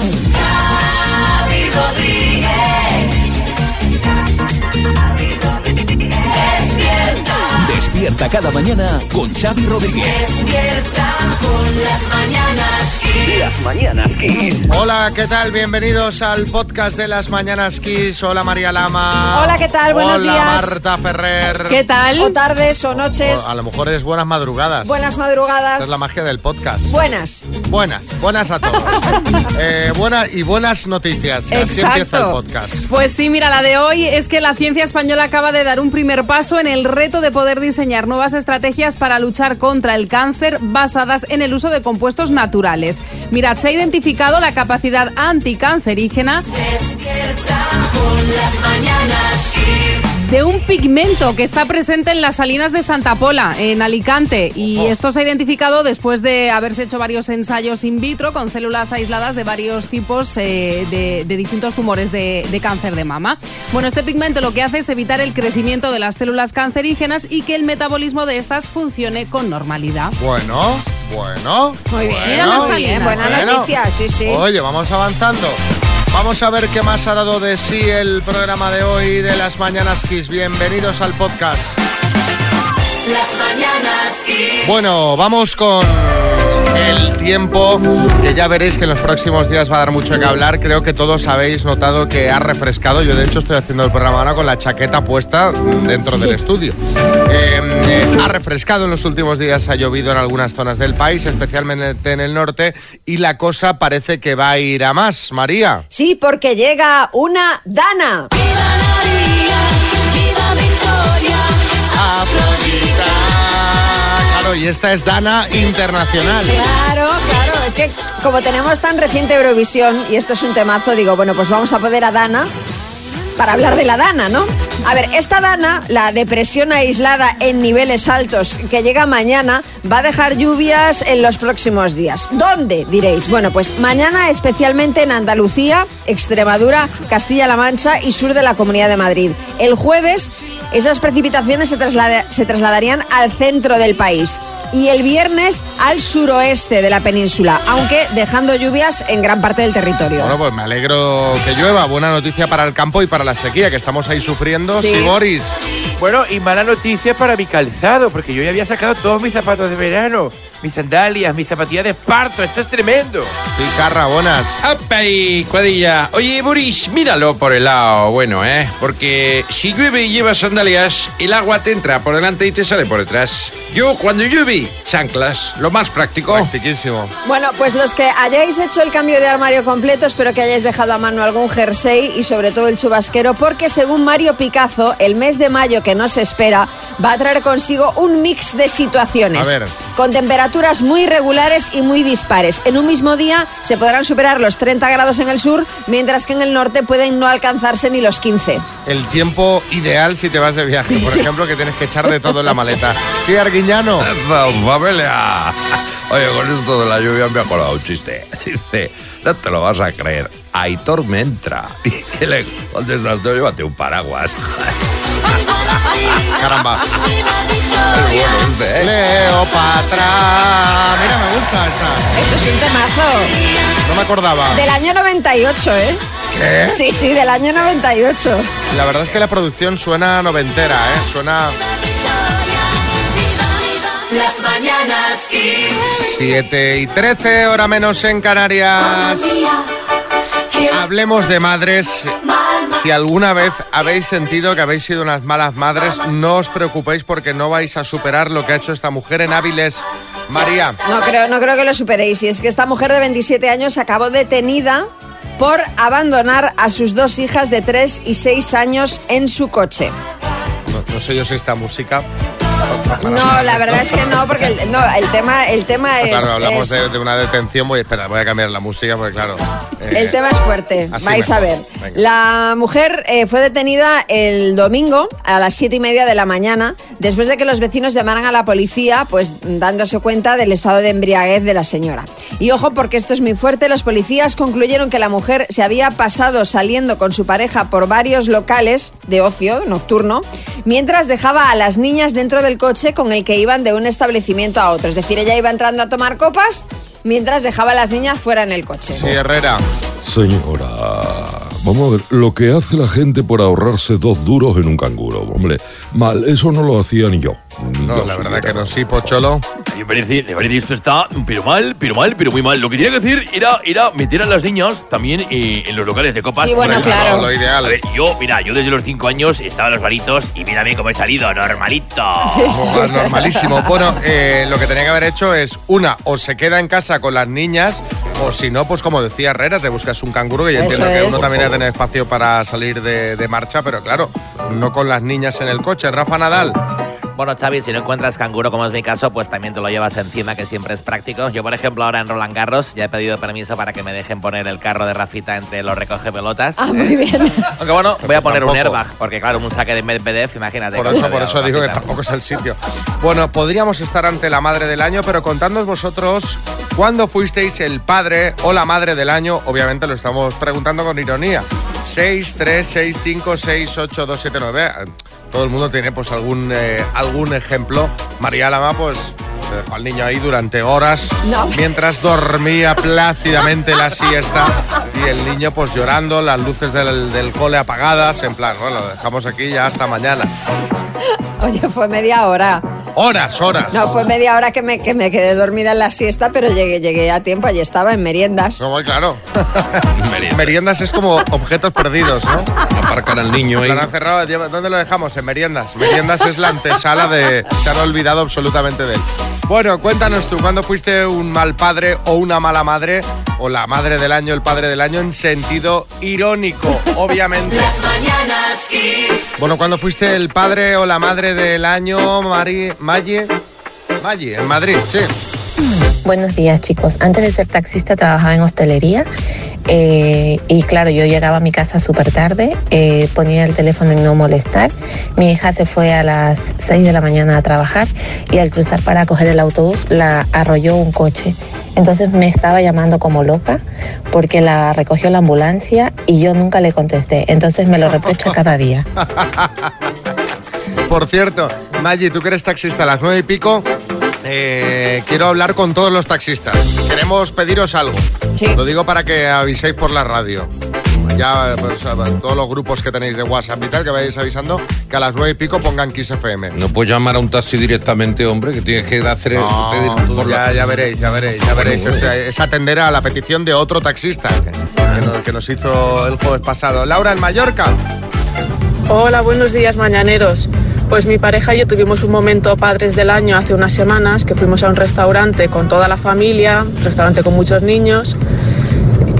Xavi Rodríguez. Despierta, Despierta cada mañana con Xavi Rodríguez. despierta con las mañanas. Las mañanas Kiss. Hola, ¿qué tal? Bienvenidos al podcast de las Mañanas Kiss. Hola María Lama. Hola, ¿qué tal? Buenos Hola días. Marta Ferrer. ¿Qué tal? O tardes o noches. O a lo mejor es buenas madrugadas. Buenas Esa madrugadas. es la magia del podcast. Buenas. Buenas, buenas a todos. Eh, buenas y buenas noticias. Así empieza el podcast. Pues sí, mira, la de hoy es que la ciencia española acaba de dar un primer paso en el reto de poder diseñar nuevas estrategias para luchar contra el cáncer basadas en el uso de compuestos naturales. Mirad, se ha identificado la capacidad anticancerígena Despierta las mañanas. De un pigmento que está presente en las salinas de Santa Pola, en Alicante. Y esto se ha identificado después de haberse hecho varios ensayos in vitro con células aisladas de varios tipos eh, de, de distintos tumores de, de cáncer de mama. Bueno, este pigmento lo que hace es evitar el crecimiento de las células cancerígenas y que el metabolismo de estas funcione con normalidad. Bueno, bueno. Muy bien. bueno, las salinas, buena ¿eh? noticia, sí, sí. Oye, vamos avanzando. Vamos a ver qué más ha dado de sí el programa de hoy de las Mañanas Kiss. Bienvenidos al podcast. Las mañanas. Bueno, vamos con el tiempo, que ya veréis que en los próximos días va a dar mucho que hablar. Creo que todos habéis notado que ha refrescado. Yo, de hecho, estoy haciendo el programa ahora con la chaqueta puesta dentro del estudio. Eh, eh, ha refrescado en los últimos días, ha llovido en algunas zonas del país, especialmente en el norte, y la cosa parece que va a ir a más. María. Sí, porque llega una Dana. Claro, y esta es Dana Internacional. Claro, claro. Es que como tenemos tan reciente Eurovisión y esto es un temazo, digo, bueno, pues vamos a poder a Dana para hablar de la Dana, ¿no? A ver, esta Dana, la depresión aislada en niveles altos que llega mañana, va a dejar lluvias en los próximos días. ¿Dónde? Diréis. Bueno, pues mañana especialmente en Andalucía, Extremadura, Castilla-La Mancha y sur de la Comunidad de Madrid. El jueves esas precipitaciones se, traslada- se trasladarían al centro del país y el viernes al suroeste de la península, aunque dejando lluvias en gran parte del territorio. Bueno, pues me alegro que llueva. Buena noticia para el campo y para la sequía, que estamos ahí sufriendo. Sí. Sí, Boris. Bueno, y mala noticia para mi calzado, porque yo ya había sacado todos mis zapatos de verano, mis sandalias, mis zapatillas de esparto. Esto es tremendo. Sí, Carra, buenas. ¡Apa y cuadrilla! Oye, Boris, míralo por el lado bueno, ¿eh? Porque si llueve y llevas sandalias, el agua te entra por delante y te sale por detrás. Yo, cuando llueve, chanclas, lo más práctico. Practiquísimo. Bueno, pues los que hayáis hecho el cambio de armario completo, espero que hayáis dejado a mano algún jersey y sobre todo el chubasquero, porque según Mario Picazo, el mes de mayo que no se espera va a traer consigo un mix de situaciones. A ver. Con temperaturas muy regulares y muy dispares. En un mismo día se podrán superar los 30 grados en el sur, mientras que en el norte pueden no alcanzarse ni los 15. El tiempo ideal si te vas de viaje, por ejemplo, que tienes que echar de todo en la maleta. Sí, Arguiñano. ¡Familia! Oye, con esto de la lluvia me ha colado un chiste. Dice, no te lo vas a creer, hay tormenta. Y le contesta al tío, llévate un paraguas. Caramba. Es bueno este, ¿eh? Leopatra. Mira, me gusta esta. Esto es un temazo. No me acordaba. Del año 98, ¿eh? ¿Qué? Sí, sí, del año 98. La verdad es que la producción suena noventera, ¿eh? Suena Las mañanas Kiss. 7 y 13, hora menos en Canarias. Hablemos de madres. Si alguna vez habéis sentido que habéis sido unas malas madres, no os preocupéis porque no vais a superar lo que ha hecho esta mujer en Áviles. María, No creo, no creo que lo superéis. Y es que esta mujer de 27 años acabó detenida por abandonar a sus dos hijas de 3 y 6 años en su coche. no, no sé yo si esta música. No, la verdad es que no, porque el, no, el tema, el tema es, Claro, hablamos es- de, de una detención. Voy, espera, voy a cambiar la música porque, claro. eh, el tema es fuerte. Vais a mejor. ver. Venga. La mujer eh, fue detenida el domingo a las siete y media de la mañana después de que los vecinos llamaran a la policía, pues dándose cuenta del estado de embriaguez de la señora. Y ojo, porque esto es muy fuerte. Los policías concluyeron que la mujer se había pasado saliendo con su pareja por varios locales de ocio nocturno mientras dejaba a las niñas dentro del coche con el que iban de un establecimiento a otro. Es decir, ella iba entrando a tomar copas mientras dejaba a las niñas fuera en el coche. Sí, Herrera. Señora, vamos a ver, lo que hace la gente por ahorrarse dos duros en un canguro, hombre, mal, eso no lo hacía ni yo. No, la verdad que no, sí, Pocholo. Me parece, me parece que esto está pero mal, pero mal, pero muy mal. Lo que tenía que decir era, era meter a las niñas también eh, en los locales de copas. Sí, bueno, claro. Lo ideal. A ver, yo, mira, yo desde los 5 años estaba en los baritos y mírame cómo he salido, normalito. Como Normalísimo. Bueno, eh, lo que tenía que haber hecho es, una, o se queda en casa con las niñas, o si no, pues como decía Herrera, te buscas un canguro, que yo Eso entiendo que es. uno también ha de tener espacio para salir de, de marcha, pero claro, no con las niñas en el coche. Rafa Nadal. Bueno, Xavi, si no encuentras canguro, como es mi caso, pues también te lo llevas encima, que siempre es práctico. Yo, por ejemplo, ahora en Roland Garros ya he pedido permiso para que me dejen poner el carro de Rafita entre los recoge pelotas. Ah, muy bien. Aunque bueno, voy a poner un airbag, porque claro, un saque de Medvedev, imagínate. Por eso, por eso digo que tampoco es el sitio. Bueno, podríamos estar ante la madre del año, pero contadnos vosotros cuándo fuisteis el padre o la madre del año. Obviamente lo estamos preguntando con ironía. 6, 3, 6, 5, 6, 8, 2, 7, 9. Todo el mundo tiene pues algún, eh, algún ejemplo. María Lama, pues se dejó al niño ahí durante horas No. mientras dormía plácidamente la siesta y el niño pues llorando, las luces del, del cole apagadas, en plan, bueno, lo dejamos aquí ya hasta mañana. Oye, fue media hora. Horas, horas. No, fue media hora que me, que me quedé dormida en la siesta, pero llegué, llegué a tiempo, allí estaba en meriendas. No, claro. Merienda. Meriendas es como objetos perdidos, ¿no? Aparcar al niño ahí. Lo han cerrado. ¿Dónde lo dejamos? En meriendas. Meriendas es la antesala de... Se han olvidado absolutamente de él. Bueno, cuéntanos tú, ¿cuándo fuiste un mal padre o una mala madre? O la madre del año, el padre del año, en sentido irónico, obviamente. Las mañanas Kiss. Bueno, ¿cuándo fuiste el padre o la madre del año, Mari... Maggi? Maggi, en Madrid, sí. Buenos días chicos. Antes de ser taxista trabajaba en hostelería eh, y claro, yo llegaba a mi casa súper tarde, eh, ponía el teléfono en no molestar. Mi hija se fue a las 6 de la mañana a trabajar y al cruzar para coger el autobús la arrolló un coche. Entonces me estaba llamando como loca porque la recogió la ambulancia y yo nunca le contesté. Entonces me lo reprocha cada día. Por cierto, Maggi, tú que eres taxista a las nueve y pico, eh, quiero hablar con todos los taxistas. Queremos pediros algo. Sí. Lo digo para que aviséis por la radio. Ya, pues, todos los grupos que tenéis de WhatsApp y tal, que vayáis avisando que a las nueve y pico pongan Kiss FM. No puedes llamar a un taxi directamente, hombre, que tienes que hacer No, pedir la- ya, ya veréis, ya veréis, ya veréis. O sea, es atender a la petición de otro taxista que, que nos, que nos hizo el jueves pasado. Laura, en Mallorca. Hola, buenos días mañaneros. Pues mi pareja y yo tuvimos un momento padres del año hace unas semanas que fuimos a un restaurante con toda la familia, un restaurante con muchos niños,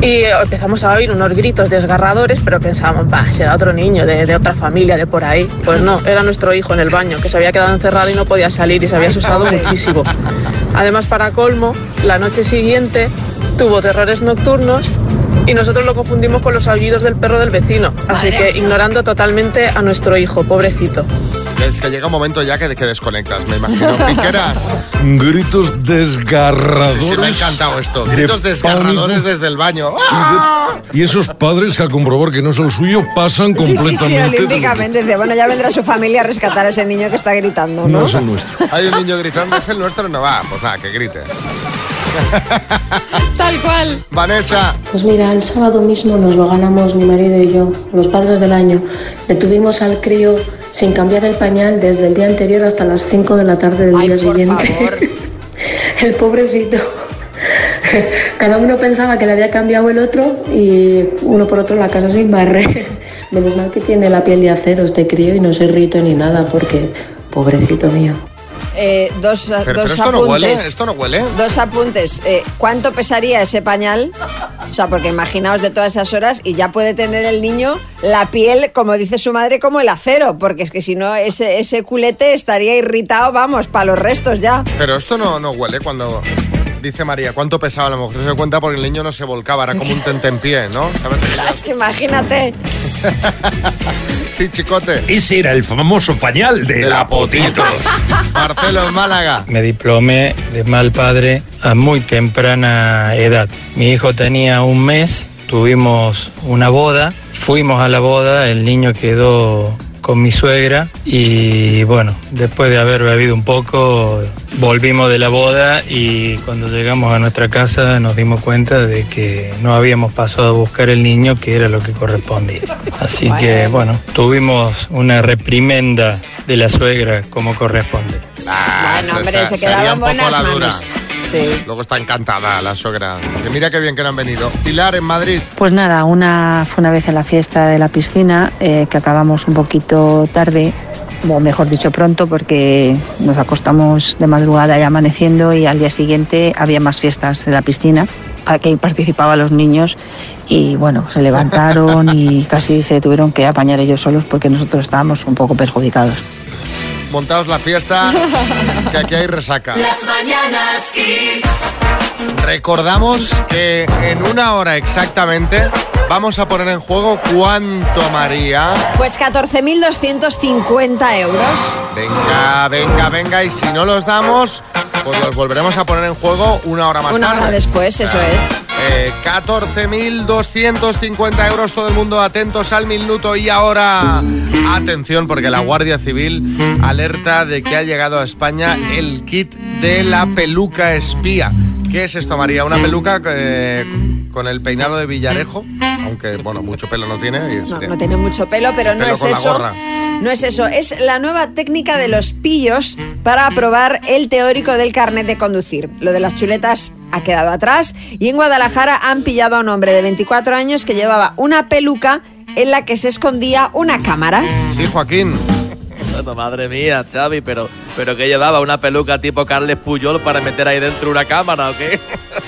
y empezamos a oír unos gritos desgarradores, pero pensábamos, va, será otro niño de, de otra familia, de por ahí. Pues no, era nuestro hijo en el baño, que se había quedado encerrado y no podía salir y se había asustado muchísimo. Además, para colmo, la noche siguiente tuvo terrores nocturnos y nosotros lo confundimos con los aullidos del perro del vecino. Así que ignorando totalmente a nuestro hijo, pobrecito. Es que llega un momento ya que, que desconectas, me imagino. Piqueras. Gritos desgarradores. Sí, sí, me ha encantado esto. de Gritos desgarradores desde el baño. ¡Ah! Y esos padres que al comprobar que no es el suyo pasan Sí, sí, completamente. sí, de- olímpicamente. Dice, bueno, ya vendrá su familia a rescatar a ese niño que está gritando, ¿no? No es el nuestro. Hay un niño gritando, es el nuestro, no va. Pues nada, que grite. Tal cual. Vanessa. Pues mira, el sábado mismo nos lo ganamos mi marido y yo, los padres del año. Le tuvimos al crío sin cambiar el pañal desde el día anterior hasta las 5 de la tarde del Ay, día por siguiente. favor. el pobrecito. Cada uno pensaba que le había cambiado el otro y uno por otro la casa sin barrer. Menos mal que tiene la piel de acero este crío y no se rito ni nada porque pobrecito mío. Eh, dos Pero, pero dos esto apuntes. no huele, esto no huele. Dos apuntes. Eh, ¿Cuánto pesaría ese pañal? O sea, porque imaginaos de todas esas horas y ya puede tener el niño la piel, como dice su madre, como el acero, porque es que si no, ese, ese culete estaría irritado, vamos, para los restos ya. Pero esto no, no huele cuando dice María. ¿Cuánto pesaba la mujer? Se dio cuenta porque el niño no se volcaba, era como un tentempié, ¿no? ¿Sabes? Es que imagínate. Sí, chicote. Ese era el famoso pañal de, De la potitos. Marcelo en Málaga. Me diplomé de mal padre a muy temprana edad. Mi hijo tenía un mes, tuvimos una boda, fuimos a la boda, el niño quedó con mi suegra y bueno, después de haber bebido un poco, volvimos de la boda y cuando llegamos a nuestra casa nos dimos cuenta de que no habíamos pasado a buscar el niño, que era lo que correspondía. Así que bueno, tuvimos una reprimenda de la suegra como corresponde. Ah, Bueno, hombre, se sería quedaba en un poco buenas la dura. manos. Sí. Luego está encantada la suegra. Que mira qué bien que no han venido. Pilar, en Madrid. Pues nada, una fue una vez en la fiesta de la piscina eh, que acabamos un poquito tarde, o mejor dicho pronto, porque nos acostamos de madrugada y amaneciendo y al día siguiente había más fiestas de la piscina. Aquí participaban los niños y bueno, se levantaron y casi se tuvieron que apañar ellos solos porque nosotros estábamos un poco perjudicados. Montaos la fiesta, que aquí hay resaca. Las mañanas Kiss. Recordamos que en una hora exactamente vamos a poner en juego cuánto, María. Pues 14.250 euros. Venga, venga, venga. Y si no los damos, pues los volveremos a poner en juego una hora más Una tarde. hora después, eso es. Eh, 14.250 euros, todo el mundo atentos al minuto y ahora atención porque la Guardia Civil alerta de que ha llegado a España el kit de la peluca espía. ¿Qué es esto, María? ¿Una peluca eh, con el peinado de Villarejo? Aunque, bueno, mucho pelo no tiene. y es No, que- no tiene mucho pelo, pero no es eso. gorra. No es eso, es la nueva técnica de los pillos para aprobar el teórico del carnet de conducir. Lo de las chuletas ha quedado atrás y en Guadalajara han pillado a un hombre de 24 años que llevaba una peluca en la que se escondía una cámara. Sí, Joaquín. Bueno, madre mía, Xavi, pero, pero que llevaba una peluca tipo Carles Puyol para meter ahí dentro una cámara o qué?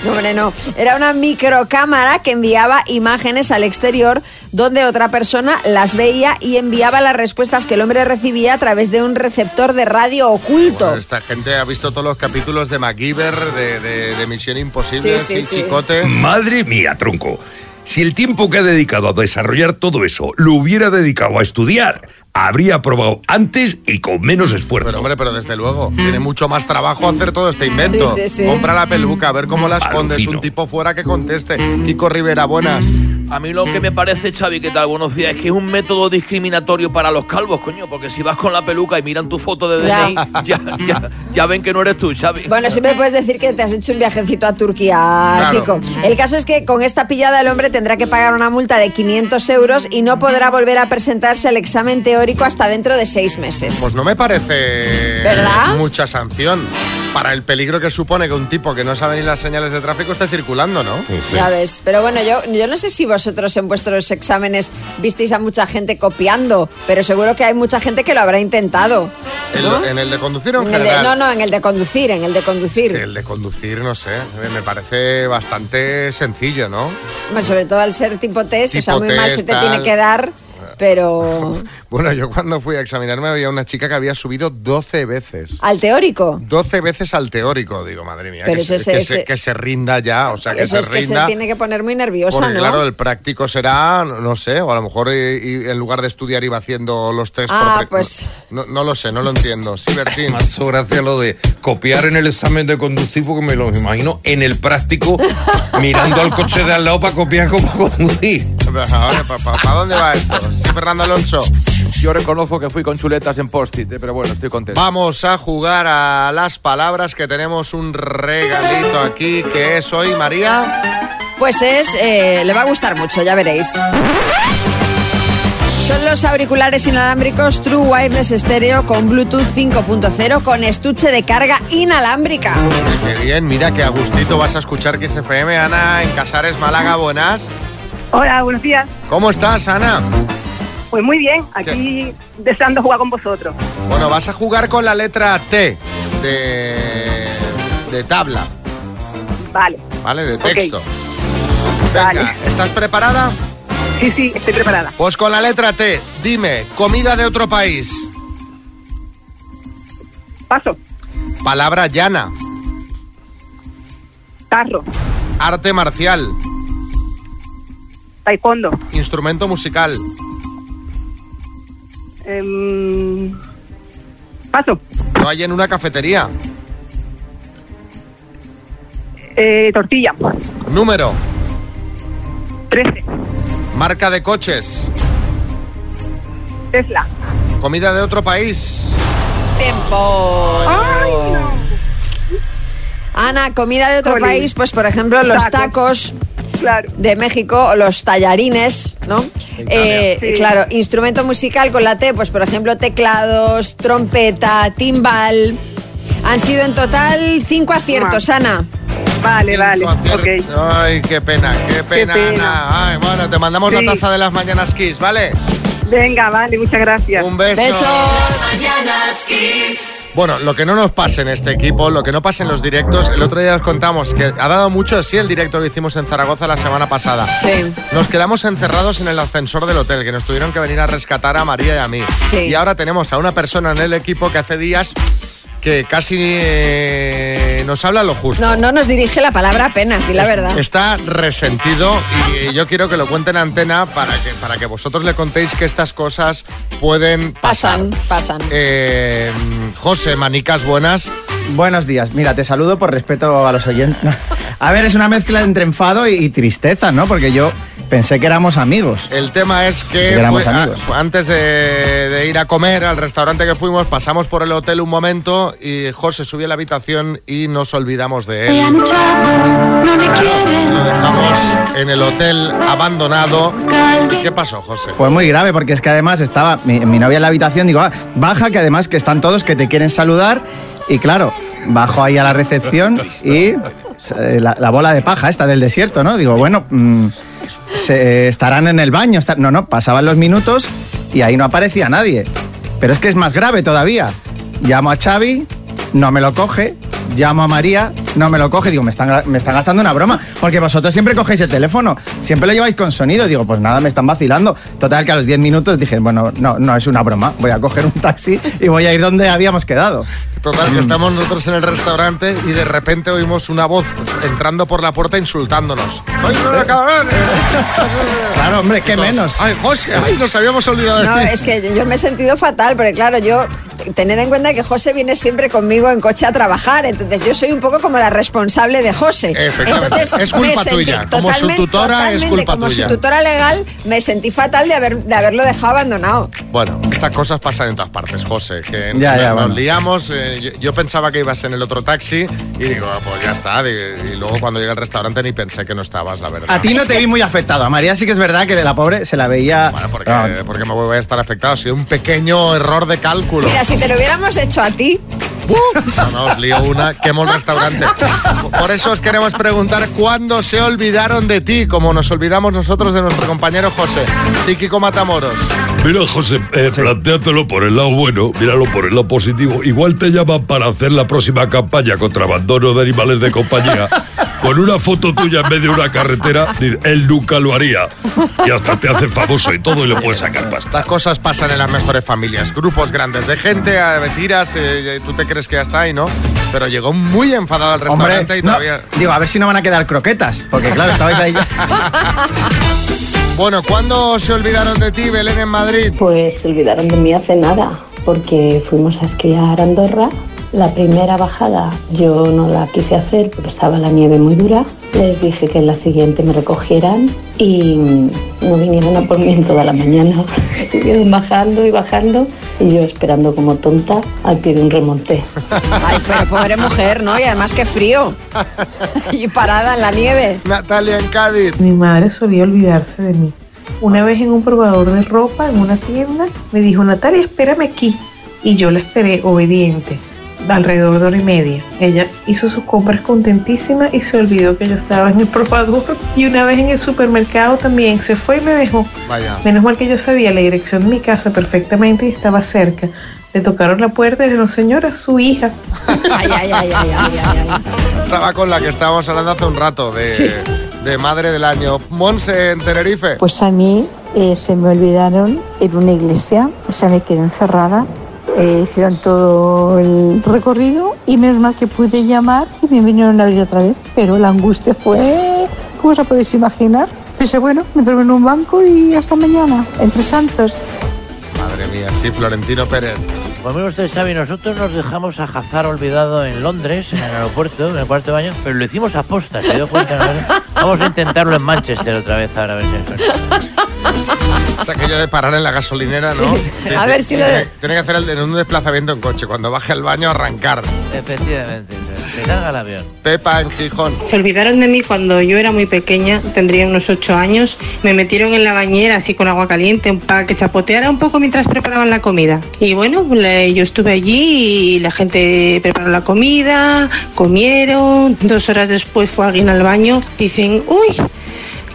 No, hombre, no. Era una microcámara que enviaba imágenes al exterior donde otra persona las veía y enviaba las respuestas que el hombre recibía a través de un receptor de radio oculto. Bueno, esta gente ha visto todos los capítulos de MacGyver, de, de- de Misión Imposible, Sí, sí, sí, sí. Chicote. Madre mía, tronco. Si el tiempo que ha dedicado a desarrollar todo eso lo hubiera dedicado a estudiar, habría aprobado antes y con menos esfuerzo. Pero hombre, pero desde luego, tiene mucho más trabajo hacer todo este invento. Sí, sí, sí. Compra la peluca, a ver cómo la escondes, Alucino. un tipo fuera que conteste. Kiko Rivera, buenas. A mí lo que me parece, Xavi, que tal, buenos días, es que es un método discriminatorio para los calvos, coño, porque si vas con la peluca y miran tu foto de Ya. DNI, ya, ya, ya ven que no eres tú, Xavi. Bueno, siempre puedes decir que te has hecho un viajecito a Turquía, Claro. Kiko. El caso es que con esta pillada el hombre tendrá que pagar una multa de 500 euros y no podrá volver a presentarse al examen teórico hasta dentro de seis meses. Pues no me parece ¿Verdad? mucha sanción para el peligro que supone que un tipo que no sabe ni las señales de tráfico esté circulando, ¿no? Ya ves, pero bueno, yo, yo no sé si vosotros en vuestros exámenes visteis a mucha gente copiando, pero seguro que hay mucha gente que lo habrá intentado. En, lo- en el de conducir o en, En el de- general. no, no, en el de conducir, en el de conducir. El de conducir, no sé, me parece bastante sencillo, ¿no? Bueno, sobre todo al ser tipo test, o sea, Tipo muy mal test, se te tal. tiene que dar, pero Bueno, yo cuando fui a examinarme había una chica que había subido 12 veces. al teórico. 12 veces al teórico, digo, madre mía, Pero que, eso se, es- que, se, que se rinda ya, o sea, que Eso se es que se rinda. tiene que poner muy nerviosa, porque ¿no? claro, el práctico será, no sé, o a lo mejor y- y en lugar de estudiar iba haciendo los test. Ah, por pues- No, no lo sé, no lo entiendo. Sí, Bertín. Me hace gracia lo de copiar en el examen de conducir porque me lo imagino en el práctico mirando al coche de al lado para copiar cómo conducir. ¿Para dónde va esto? Sí, Fernando Alonso. Yo reconozco que fui con chuletas en post-it, eh, pero bueno, estoy contento. Vamos a jugar a las palabras que tenemos un regalito aquí que es hoy María. Pues es, eh, le va a gustar mucho, ya veréis. Son los auriculares inalámbricos True Wireless Stereo con Bluetooth 5.0 con estuche de carga inalámbrica. Qué bien, mira que a gustito vas a escuchar que FM. Ana en Casares, Málaga, buenas. Hola, buenos días. ¿Cómo estás, Ana? Pues muy bien, aquí deseando jugar con vosotros. Bueno, vas a jugar con la letra T de, de tabla, Vale. ¿vale? De texto. Venga, ¿estás preparada? Sí, sí, estoy preparada. Pues con la letra T, dime, comida de otro país. Paso. Palabra llana. Carro. Arte marcial. Taekwondo. Instrumento musical. Em, paso. No hay en una cafetería. Eh, tortilla. Número. 13. Marca de coches. Tesla. comida de otro país. Tiempo. Ana, comida de otro Jolín. país, pues por ejemplo los tacos. De México los tallarines, ¿no? Eh, Sí. Claro, instrumento musical con la T, pues por ejemplo teclados, trompeta, timbal. Han sido en total cinco aciertos, Ana. Vale, vale. Ok. Ay, qué pena, qué pena, pena. Ana. Ay, bueno, te mandamos Sí. la taza de las mañanas Kiss, ¿vale? Venga, vale, muchas gracias. Un beso. Mañanas Kiss. Bueno, lo que no nos pase en este equipo, lo que no pase en los directos, el otro día os contamos que ha dado mucho sí el directo que hicimos en Zaragoza la semana pasada. Sí. Nos quedamos encerrados en el ascensor del hotel, que nos tuvieron que venir a rescatar a María y a mí. Sí. Y ahora tenemos a una persona en el equipo que hace días que casi eh, nos habla lo justo. No, no nos dirige la palabra apenas, di la verdad. Está resentido y yo quiero que lo cuente en antena para que, para que vosotros le contéis que estas cosas pueden pasar. Pasan, pasan. Eh, José, manicas buenas. Buenos días. Mira, te saludo por respeto a los oyentes. A ver, es una mezcla entre enfado y, y tristeza, ¿no? Porque yo pensé que éramos amigos. El tema es que que éramos fue- amigos. antes de, de ir a comer al restaurante que fuimos, pasamos por el hotel un momento y José subió a la habitación y nos olvidamos de él. Lo dejamos en el hotel abandonado. ¿Y qué pasó, José? Fue muy grave porque es que además estaba mi, mi novia en la habitación, digo, "Ah, baja, que además que están todos que te quieren saludar. Y claro, bajo ahí a la recepción y eh, la, la bola de paja esta del desierto, ¿no? Digo, bueno, mm, se, estarán en el baño. No, no, pasaban los minutos y ahí no aparecía nadie. Pero es que es más grave todavía. Llamo a Xavi, no me lo coge. Llamo a María, no me lo coge. Digo, me están, me están gastando una broma. Porque vosotros siempre cogéis el teléfono. Siempre lo lleváis con sonido. Digo, pues nada, me están vacilando. Total, que a los 10 minutos dije, bueno, no, no es una broma. Voy a coger un taxi y voy a ir donde habíamos quedado. Total, que estamos nosotros en el restaurante y de repente oímos una voz entrando por la puerta insultándonos. ¡Sois unos cabrones! Claro, hombre, qué menos. ¡Ay, José! ¡Ay, nos habíamos olvidado de No, ti! es que yo me he sentido fatal, porque claro, yo, tened en cuenta que José viene siempre conmigo en coche a trabajar, entonces yo soy un poco como la responsable de José. Entonces, es culpa me sentí tuya. Como su totalmente- tutora, es culpa como tuya. su tutora legal, me sentí fatal de, haber, de haberlo dejado abandonado. Bueno, estas cosas pasan en todas partes, José. Que Ya, nos, ya, nos bueno. liamos. eh, yo, yo pensaba que ibas en el otro taxi y digo, ah, pues ya está. Y, y luego cuando llegué al restaurante ni pensé que no estabas, la verdad. A ti no te vi muy afectado. A María sí que es verdad que la pobre se la veía. Porque, porque me voy a estar afectado. Ha sido un pequeño error de cálculo. Mira, si te lo hubiéramos hecho a ti, No, no, os lío una, quemo el restaurante. Por eso os queremos preguntar cuándo se olvidaron de ti, como nos olvidamos nosotros de nuestro compañero José. Sí, Kiko Matamoros. Mira, José, eh, plantéatelo por el lado bueno, míralo por el lado positivo. Igual te llaman para hacer la próxima campaña contra abandono de animales de compañía. Con una foto tuya en medio de una carretera, él nunca lo haría. Y hasta te hace famoso y todo y le puedes sacar pasta. Estas cosas pasan en las mejores familias. Grupos grandes de gente, mentiras, eh, tú te crees que ya está ahí, ¿no? Pero llegó muy enfadado al Hombre, restaurante y no, todavía... digo, a ver si no van a quedar croquetas. Porque claro, estabais ahí. Bueno, ¿cuándo se olvidaron de ti, Belén, en Madrid? Pues se olvidaron de mí hace nada, porque fuimos a esquiar a Andorra. La primera bajada yo no la quise hacer porque estaba la nieve muy dura. Les dije que en la siguiente me recogieran y no vinieron a por mí en toda la mañana. Estuvieron bajando y bajando y yo esperando como tonta al pie de un remonte. ay, pero pobre mujer, ¿no? Y además qué frío. y parada en la nieve. Natalia en Cádiz. Mi madre solía olvidarse de mí. Una vez en un probador de ropa en una tienda me dijo, Natalia, espérame aquí. Y yo la esperé obediente, alrededor de hora y media. Ella hizo sus compras contentísima y se olvidó que yo estaba en el probador. Y una vez en el supermercado también se fue y me dejó. Vaya. Menos mal que yo sabía la dirección de mi casa perfectamente y estaba cerca. Le tocaron la puerta y le dijeron, señora, su hija. Ay, ay, ay, ay, ay, ay, ay. Estaba con la que estábamos hablando hace un rato, de, Sí. de Madre del Año. Monse en Tenerife. Pues a mí eh, se me olvidaron en una iglesia, o sea, me quedé encerrada. Eh, hicieron todo el recorrido y menos mal que pude llamar y me vinieron a abrir otra vez. Pero la angustia fue, ¿cómo os la podéis imaginar? Pensé, bueno, me duermo en un banco y hasta mañana, entre santos. Madre mía, sí, Florentino Pérez. Pues mire usted, Xavi, nosotros nos dejamos a Hazard olvidado en Londres, en el aeropuerto, en el cuarto de baño, pero lo hicimos a posta, ¿se dio cuenta? no? Vamos a intentarlo en Manchester otra vez, ahora a ver si suerte. Es aquello de parar en la gasolinera, ¿no? Sí. A ver si lo- Tiene, tiene que hacer el, en un desplazamiento en coche. Cuando baje al baño, arrancar. Efectivamente, se carga el avión. Pepa en Gijón. Se olvidaron de mí cuando yo era muy pequeña, tendría unos ocho años. Me metieron en la bañera así con agua caliente para que chapoteara un poco mientras preparaban la comida. Y bueno, le- yo estuve allí y la gente preparó la comida, comieron. Dos horas después fue alguien al baño. Dicen, uy.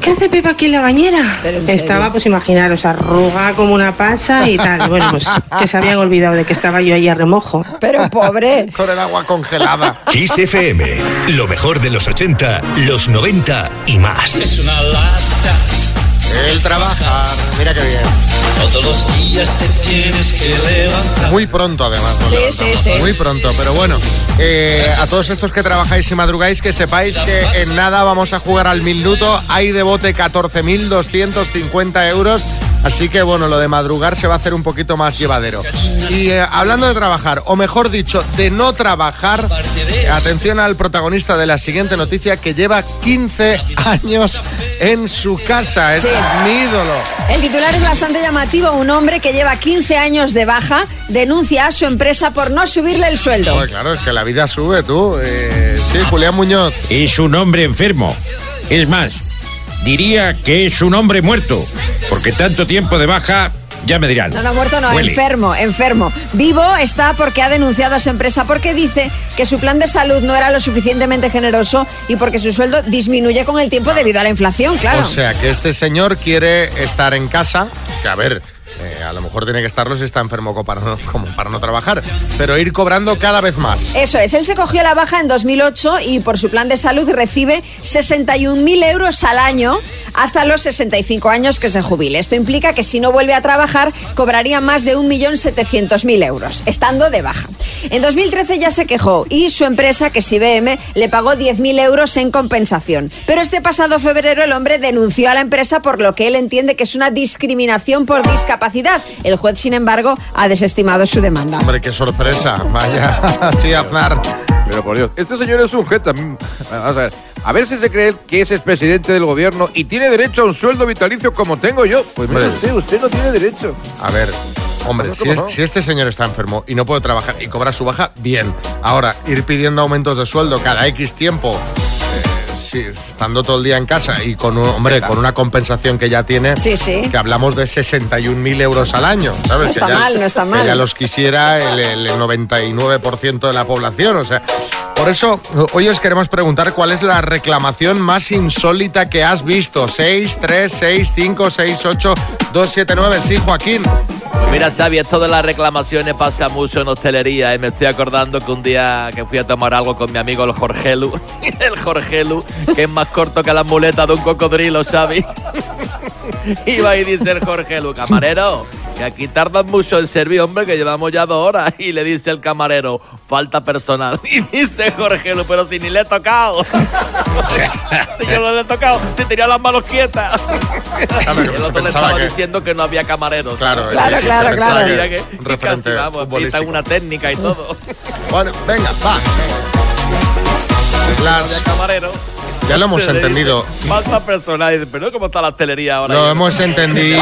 ¿Qué hace Pepa aquí en la bañera? en Estaba, serio. pues imaginaros, arruga como una pasa y tal. Bueno, pues que se habían olvidado de que estaba yo ahí a remojo. Pero pobre. Con el agua congelada. Kiss FM, lo mejor de los 80, los 90 y más. Es una lata. El trabajar. Mira qué bien. Todos los días te tienes que levantar. Muy pronto, además. nos Sí, levantamos. sí, sí. Muy pronto, pero bueno. eh, a todos estos que trabajáis y madrugáis, que sepáis que en nada vamos a jugar al minuto. Hay de bote 14.250 euros. Así que bueno, lo de madrugar se va a hacer un poquito más llevadero. Y eh, hablando de trabajar, o mejor dicho, de no trabajar, atención al protagonista de la siguiente noticia que lleva 15 años en su casa. Es mi ídolo. El titular es bastante llamativo. Un hombre que lleva 15 años de baja denuncia a su empresa por no subirle el sueldo. Joder, claro, es que la vida sube, tú. Eh, sí, Julián Muñoz. Es un hombre enfermo. Es más, diría que es un hombre muerto. Porque tanto tiempo de baja, ya me dirán. No, no, muerto no, Huele. enfermo, enfermo. Vivo está porque ha denunciado a su empresa porque dice que su plan de salud no era lo suficientemente generoso y porque su sueldo disminuye con el tiempo debido a la inflación, claro. O sea, que este señor quiere estar en casa, que a ver, a lo mejor tiene que estarlo si está enfermo como para, no, para no trabajar, pero ir cobrando cada vez más. Eso es, él se cogió la baja en 2008 y por su plan de salud recibe 61.000 euros al año hasta los 65 años que se jubile. Esto implica que si no vuelve a trabajar cobraría más de 1.700.000 euros, estando de baja. En 2013 ya se quejó y su empresa, que es IBM, le pagó 10.000 euros en compensación. Pero este pasado febrero el hombre denunció a la empresa por lo que él entiende que es una discriminación por discapacidad. El juez, sin embargo, ha desestimado su demanda. Hombre, qué sorpresa. Vaya, sí, Aznar. Pero por Dios, este señor es un jeta. Mm, Vamos a ver. A ver si se cree que es expresidente del gobierno y tiene derecho a un sueldo vitalicio como tengo yo. Pues mire usted, usted no tiene derecho. A ver, hombre, ¿Cómo si, es- no? si este señor está enfermo y no puede trabajar y cobra su baja, bien. Ahora, ir pidiendo aumentos de sueldo cada X tiempo, sí, estando todo el día en casa y con, un- hombre, con una compensación que ya tiene, Sí, sí. que hablamos de 61.000 euros al año. ¿sabes? No está Que ya- mal, no está que mal. ya los quisiera el, el 99% de la población. O sea, por eso hoy os queremos preguntar cuál es la reclamación más insólita que has visto. 6, 3, 6, 5, 6, 8, 2, 7, 9. Sí, Joaquín. Pues mira, Xavi, esto de las reclamaciones pasa mucho en hostelería. Y me estoy acordando que un día que fui a tomar algo con mi amigo el Jorgelu, el Jorgelu, que es más corto que la muleta de un cocodrilo, Xavi. Iba y dice el Jorgelu, camarero, que aquí tardan mucho en servir, hombre, que llevamos ya dos horas. Y le dice el camarero, falta personal. Y dice Jorgelu, pero si ni le he tocado. si yo no le he tocado, si tenía las manos quietas. Claro, el se otro le estaba que- diciendo que no había camareros. Claro, Claro, se claro, pensaba claro. que Mira que, referente casi, vamos, una técnica y todo. Bueno, venga, va. Las, camarero. Ya lo hemos entendido. Falta personal. Pero ¿cómo está la hostelería ahora? Lo hemos entendido.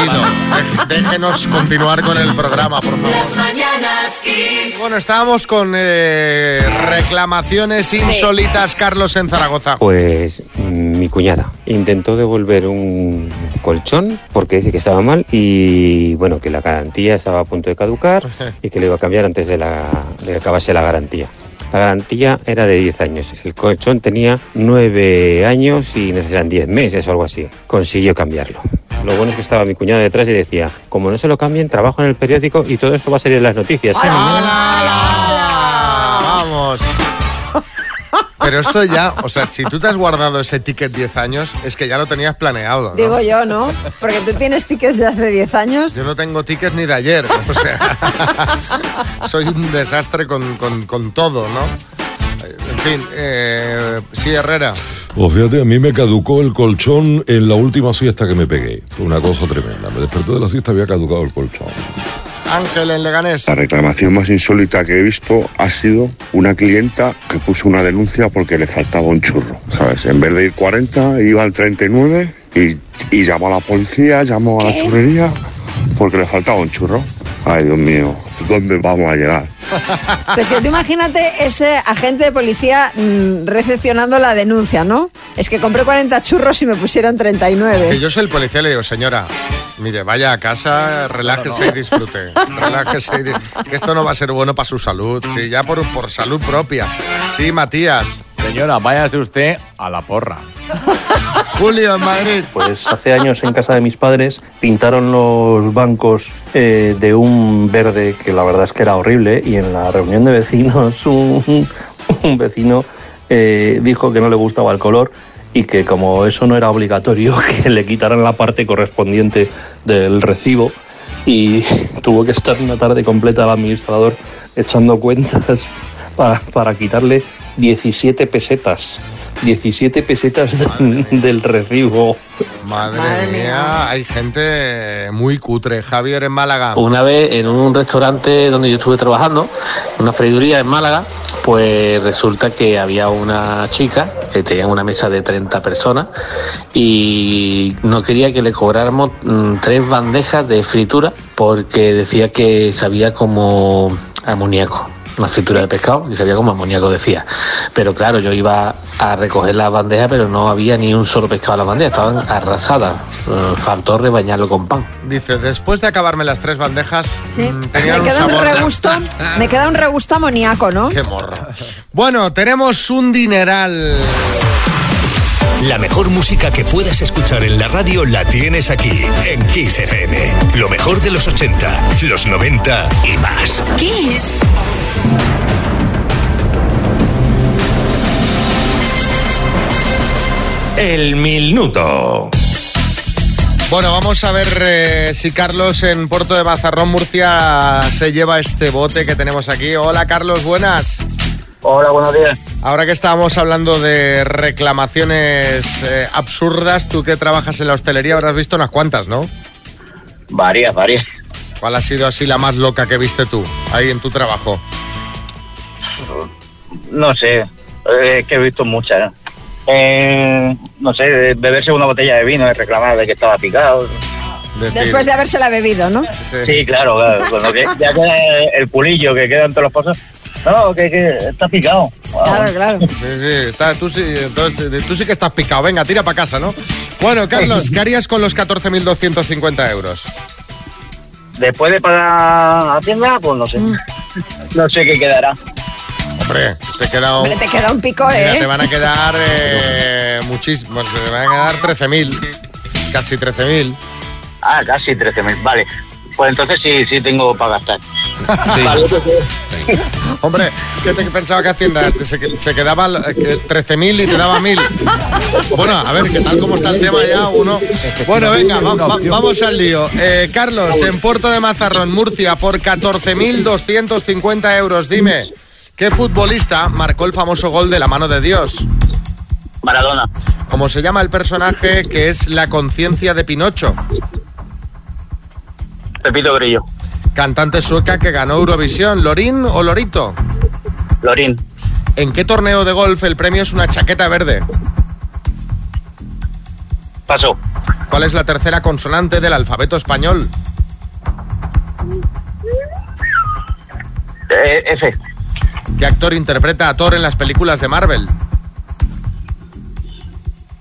Déjenos continuar con el programa, por favor. Las mañanas Kiss. Bueno, estábamos con eh, reclamaciones insólitas, Carlos, en Zaragoza. Pues mm, mi cuñada intentó devolver un colchón porque dice que estaba mal y bueno, que la garantía estaba a punto de caducar y que le iba a cambiar antes de, la, de que acabase la garantía. La garantía era de 10 años. El colchón tenía 9 años y necesitan 10 meses o algo así. Consiguió cambiarlo. Lo bueno es que estaba mi cuñado detrás y decía, como no se lo cambien, trabajo en el periódico y todo esto va a salir en las noticias. Vamos. Pero esto ya, o sea, si tú te has guardado ese ticket 10 años, es que ya lo tenías planeado, ¿no? Digo yo, ¿no? Porque tú tienes tickets de hace 10 años. Yo no tengo tickets ni de ayer, o sea, soy un desastre con, con- con todo, ¿no? En fin, eh, sí, Herrera. Pues fíjate, a mí me caducó el colchón en la última siesta que me pegué. Fue una cosa tremenda. Me desperté de la siesta y había caducado el colchón. Ángel en Leganés. La reclamación más insólita que he visto ha sido una clienta que puso una denuncia porque le faltaba un churro, ¿sabes? En vez de ir 40, iba al 39 y, y llamó a la policía, llamó a la churrería porque le faltaba un churro. Ay, Dios mío, ¿dónde vamos a llegar? Pues que tú imagínate ese agente de policía mm, recepcionando la denuncia, ¿no? Es que compré 40 churros y me pusieron Que 39. yo soy el policía y le digo, señora, mire, vaya a casa, relájese y disfrute. Relájese y di- que esto no va a ser bueno para su salud. Sí, ya por, por salud propia. Sí, Matías. Señora, váyase usted a la porra. Julio en Madrid. Pues hace años en casa de mis padres pintaron los bancos eh, de un verde que la verdad es que era horrible y en la reunión de vecinos un, un vecino eh, dijo que no le gustaba el color y que como eso no era obligatorio que le quitaran la parte correspondiente del recibo y tuvo que estar una tarde completa el administrador echando cuentas para, para quitarle 17 pesetas. 17 pesetas del- del recibo. Madre, mía, hay gente muy cutre. Javier en Málaga. Una vez en un restaurante donde yo estuve trabajando, una freiduría en Málaga, pues resulta que había una chica que tenía una mesa de 30 personas y no quería que le cobráramos mm, tres bandejas de fritura porque decía que sabía como amoníaco. Una fritura de pescado y sabía como amoníaco decía. Pero claro, yo iba a recoger la bandeja, pero no había ni un solo pescado en la bandeja, estaban arrasadas. Eh, faltó rebañarlo con pan. Dice, después de acabarme las tres bandejas, Sí. mm, Me un queda un sabor... regusto, me queda un regusto amoníaco, ¿no? Qué morra. Bueno, tenemos un dineral. La mejor música que puedas escuchar en la radio la tienes aquí, en Kiss FM. Lo mejor de los 80, los 90 y más. Kiss. El minuto. Bueno, vamos a ver eh, si Carlos en Puerto de Mazarrón, Murcia, se lleva este bote que tenemos aquí. Hola, Carlos, buenas. Hola, buenos días. Ahora que estábamos hablando de reclamaciones eh, absurdas, tú que trabajas en la hostelería habrás visto unas cuantas, ¿no? Varias, varias. ¿Cuál ha sido así la más loca que viste tú ahí en tu trabajo? No sé, eh, que he visto muchas. Eh, no sé, beberse una botella de vino y reclamar de que estaba picado. Después de habérsela bebido, ¿no? Sí, claro, claro. Cuando que ya queda el pulillo que queda entre los pozos. No, que, que está picado. Claro, claro. Sí, sí, está- tú, sí, entonces, tú sí que estás picado. Venga, tira para casa, ¿no? Bueno, Carlos, ¿qué harías con los 14.250 euros? Después de pagar Hacienda, pues no sé. No sé qué quedará. Hombre, te queda un... Hombre, te queda un pico, Mira, ¿eh? te van a quedar eh, muchísimos, te van a quedar 13.000, casi 13.000. Ah, casi 13.000, vale. Pues entonces sí, sí tengo para gastar. Vale, pues, eh, Hombre, ¿qué te pensaba que Hacienda se, se quedaba eh, que 13.000 y te daba 1.000? Bueno, a ver, ¿qué tal como está el tema ya? Uno... Bueno, venga, va- va- vamos al lío. Eh, Carlos, en Puerto de Mazarrón, Murcia, por 14.250 euros, dime, ¿qué futbolista marcó el famoso gol de la mano de Dios? Maradona. ¿Cómo se llama el personaje que es la conciencia de Pinocho? Pepito Grillo. Cantante sueca que ganó Eurovisión, ¿Lorín o Lorito? Lorín. ¿En qué torneo de golf el premio es una chaqueta verde? Paso. ¿Cuál es la tercera consonante del alfabeto español? Eh, F. ¿Qué actor interpreta a Thor en las películas de Marvel?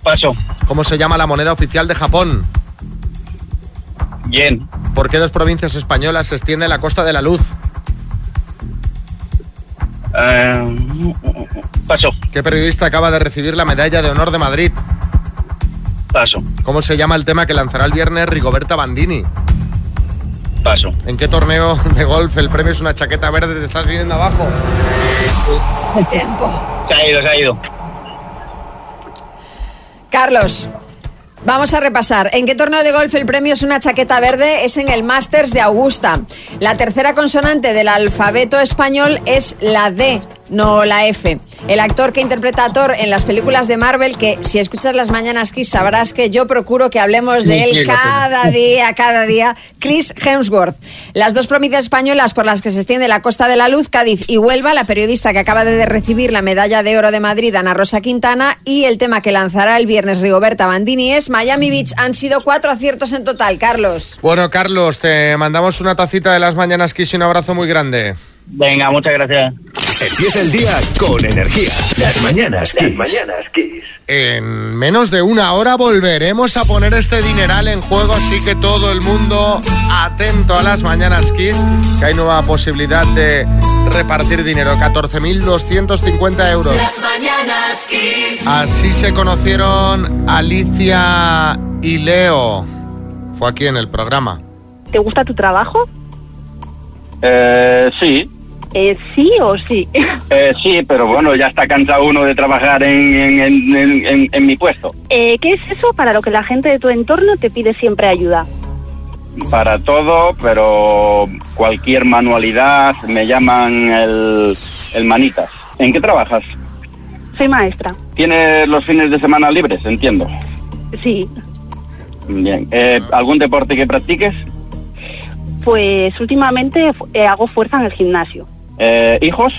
Paso. ¿Cómo se llama la moneda oficial de Japón? Yen. ¿Por qué dos provincias españolas se extiende la Costa de la Luz? Eh, paso. ¿Qué periodista acaba de recibir la medalla de honor de Madrid? Paso. ¿Cómo se llama el tema que lanzará el viernes Rigoberta Bandini? Paso. ¿En qué torneo de golf el premio es una chaqueta verde? ¿Te estás viniendo abajo? Tiempo. Se ha ido, se ha ido. Carlos, vamos a repasar. ¿En qué torneo de golf el premio es una chaqueta verde? Es en el Masters de Augusta. La tercera consonante del alfabeto español es la D, no la F. el actor que interpreta a Thor en las películas de Marvel, que si escuchas las mañanas Kiss sabrás que yo procuro que hablemos de él cada día, cada día, Chris Hemsworth. Las dos provincias españolas por las que se extiende la Costa de la Luz, Cádiz y Huelva, la periodista que acaba de recibir la medalla de oro de Madrid, Ana Rosa Quintana, y el tema que lanzará el viernes Rigoberta Bandini es Miami Beach. Han sido cuatro aciertos en total, Carlos. Bueno, Carlos, te mandamos una tacita de las mañanas Kiss y un abrazo muy grande. Venga, muchas gracias. Empieza el día con energía. Las mañanas Kiss. En menos de una hora volveremos a poner este dineral en juego, así que todo el mundo atento a las mañanas Kiss, que hay nueva posibilidad de repartir dinero, 14.250 euros. mañanas Kiss. Así se conocieron Alicia y Leo. Fue aquí en el programa. ¿Te gusta tu trabajo? Eh, sí, Eh, ¿Sí o sí? eh, sí, pero bueno, ya está cansado uno de trabajar en, en, mi puesto. Eh, ¿Qué es eso para lo que la gente de tu entorno te pide siempre ayuda? Para todo, pero cualquier manualidad me llaman el, el manitas. ¿En qué trabajas? Soy maestra. ¿Tienes los fines de semana libres? Entiendo. Sí. Bien. Eh, ¿Algún deporte que practiques? Pues últimamente eh, hago fuerza en el gimnasio. Eh, ¿Hijos?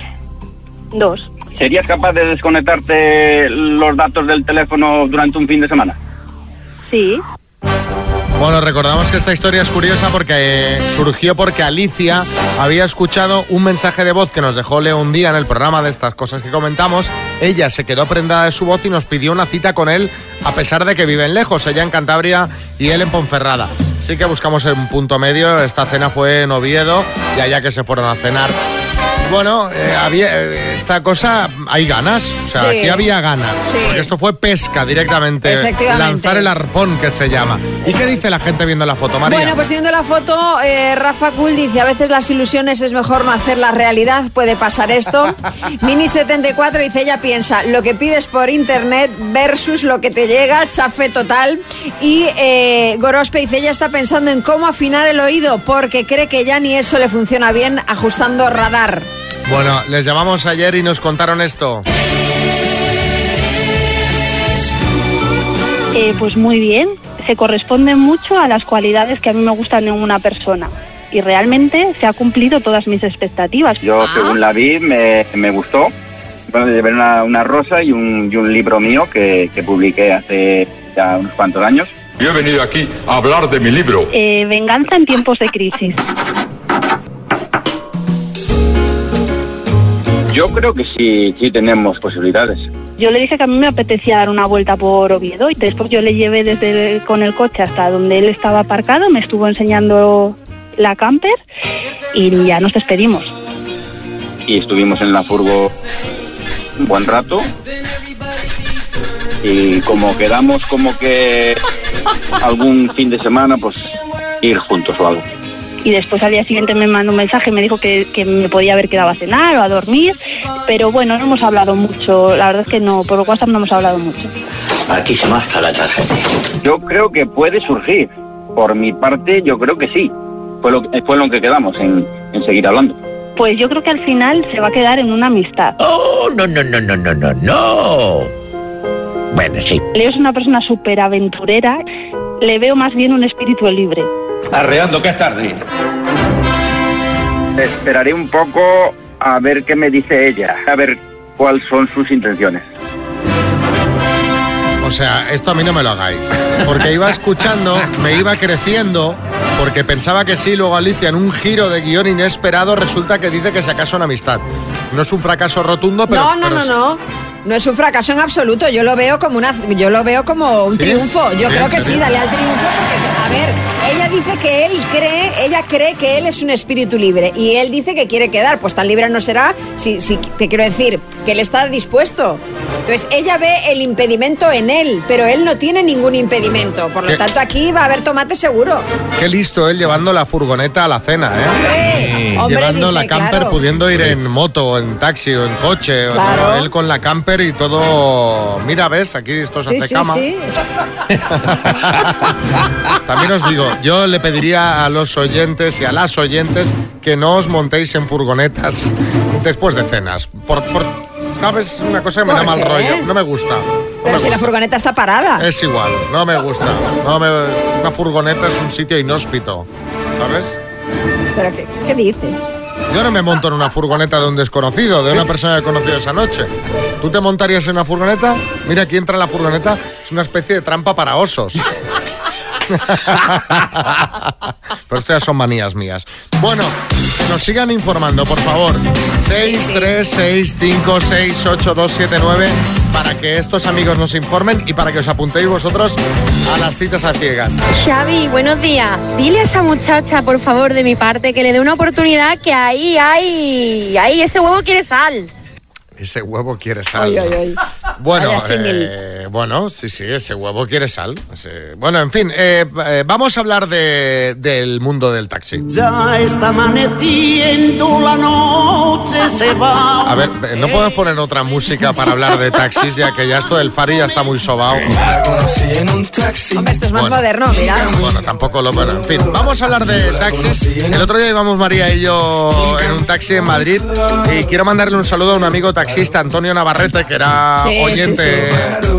Dos. ¿Serías capaz de desconectarte los datos del teléfono durante un fin de semana? Sí. Bueno, recordamos que esta historia es curiosa porque eh, surgió porque Alicia había escuchado un mensaje de voz que nos dejó Leo un día en el programa de estas cosas que comentamos. Ella se quedó prendada de su voz y nos pidió una cita con él a pesar de que viven lejos, ella en Cantabria y él en Ponferrada. Así que buscamos un punto medio, esta cena fue en Oviedo y allá que se fueron a cenar. Bueno, eh, había eh, esta cosa, hay ganas, o sea, Sí. aquí había ganas, Sí. porque esto fue pesca directamente, Efectivamente. lanzar el arpón que se llama. ¿Y qué dice la gente viendo la foto, María? Bueno, pues viendo la foto, eh, Rafa Cool dice, a veces las ilusiones es mejor no hacerlas realidad, puede pasar esto. Mini74 dice, ella piensa, lo que pides por internet versus lo que te llega, chafe total. Y eh, Gorospe dice, ella está pensando en cómo afinar el oído porque cree que ya ni eso le funciona bien ajustando radar. Bueno, les llamamos ayer y nos contaron esto. Eh, pues muy bien. Se corresponde mucho a las cualidades que a mí me gustan en una persona. Y realmente se ha cumplido todas mis expectativas. Yo, según la vi, me, me gustó. Bueno, de ver una, una rosa y un, y un libro mío que, que publiqué hace ya unos cuantos años. Yo he venido aquí a hablar de mi libro. Eh, venganza en tiempos de crisis. Yo creo que sí, sí tenemos posibilidades. Yo le dije que a mí me apetecía dar una vuelta por Oviedo y después yo le llevé desde el- con el coche hasta donde él estaba aparcado, me estuvo enseñando la camper y ya nos despedimos. Y estuvimos en la furgo un buen rato. Y como quedamos como que algún fin de semana, pues ir juntos o algo. Y después al día siguiente me mandó un mensaje, me dijo que, que me podía haber quedado a cenar o a dormir, pero bueno, no hemos hablado mucho, la verdad es que no, por WhatsApp no hemos hablado mucho. Aquí se marca la tarjeta. Yo creo que puede surgir. Por mi parte, yo creo que sí. Fue lo, fue lo que quedamos en, en seguir hablando. Pues yo creo que al final se va a quedar en una amistad. Oh, no, no, no, no, no, no, no. Bueno, sí. Leo es una persona súper aventurera, le veo más bien un espíritu libre. Arreando que es tarde. Esperaré un poco a ver qué me dice ella, a ver cuáles son sus intenciones. O sea, esto a mí no me lo hagáis. Porque iba escuchando, me iba creciendo, porque pensaba que sí, luego Alicia en un giro de guion inesperado resulta que dice que se acaso una amistad. No es un fracaso rotundo, pero... no, no, pero no, no. No es un fracaso en absoluto. Yo lo veo como una, yo lo veo como un ¿Sí? triunfo. Yo ¿Sí, creo que sí, dale al triunfo porque, a ver, ella dice que él cree, ella cree que él es un espíritu libre y él dice que quiere quedar. Pues tan libre no será. Si, si te quiero decir que él está dispuesto. Entonces ella ve el impedimento en él, pero él no tiene ningún impedimento. Por lo ¿Qué? tanto, aquí va a haber tomate seguro. Qué listo él llevando la furgoneta a la cena, ¿eh? hombre, llevando la camper, claro. pudiendo ir en moto, en taxi o en coche. o Claro. no, él con la camper y todo... Mira, ves, aquí esto se Sí, hace sí, cama. sí. También os digo, yo le pediría a los oyentes y a las oyentes que no os montéis en furgonetas después de cenas. Por, por- ¿sabes? Una cosa que me da ¿Por mal rollo. No me gusta. Pero si la furgoneta está parada. Es igual, no me gusta. No me- una furgoneta es un sitio inhóspito, ¿sabes? ¿Pero qué, qué dice? Yo no me monto en una furgoneta de un desconocido, de una persona que he conocido esa noche. ¿Tú te montarías en una furgoneta? Mira, aquí entra la furgoneta, es una especie de trampa para osos. Pero esto ya son manías mías. Bueno, nos sigan informando, por favor. 636568279 para que estos amigos nos informen y para que os apuntéis vosotros a las citas a ciegas. Xavi, buenos días. Dile a esa muchacha, por favor, de mi parte, que le dé una oportunidad que ahí, ahí, ahí, ese huevo quiere sal. Ese huevo quiere sal. Ay, ay, ay. Bueno, eh, bueno, sí, sí, ese huevo quiere sal. Bueno, en fin, eh, eh, vamos a hablar de- del mundo del taxi. Ya está amaneciendo la noche, se va. A ver, no podemos poner otra música para hablar de taxis, ya que ya esto del Fari ya está muy sobao. Hombre, esto es más Bueno. moderno, mira. Bueno, tampoco lo bueno. En fin, vamos a hablar de taxis. El otro día íbamos María y yo en un taxi en Madrid y quiero mandarle un saludo a un amigo taxista, Antonio Navarrete, que era Sí, oyente,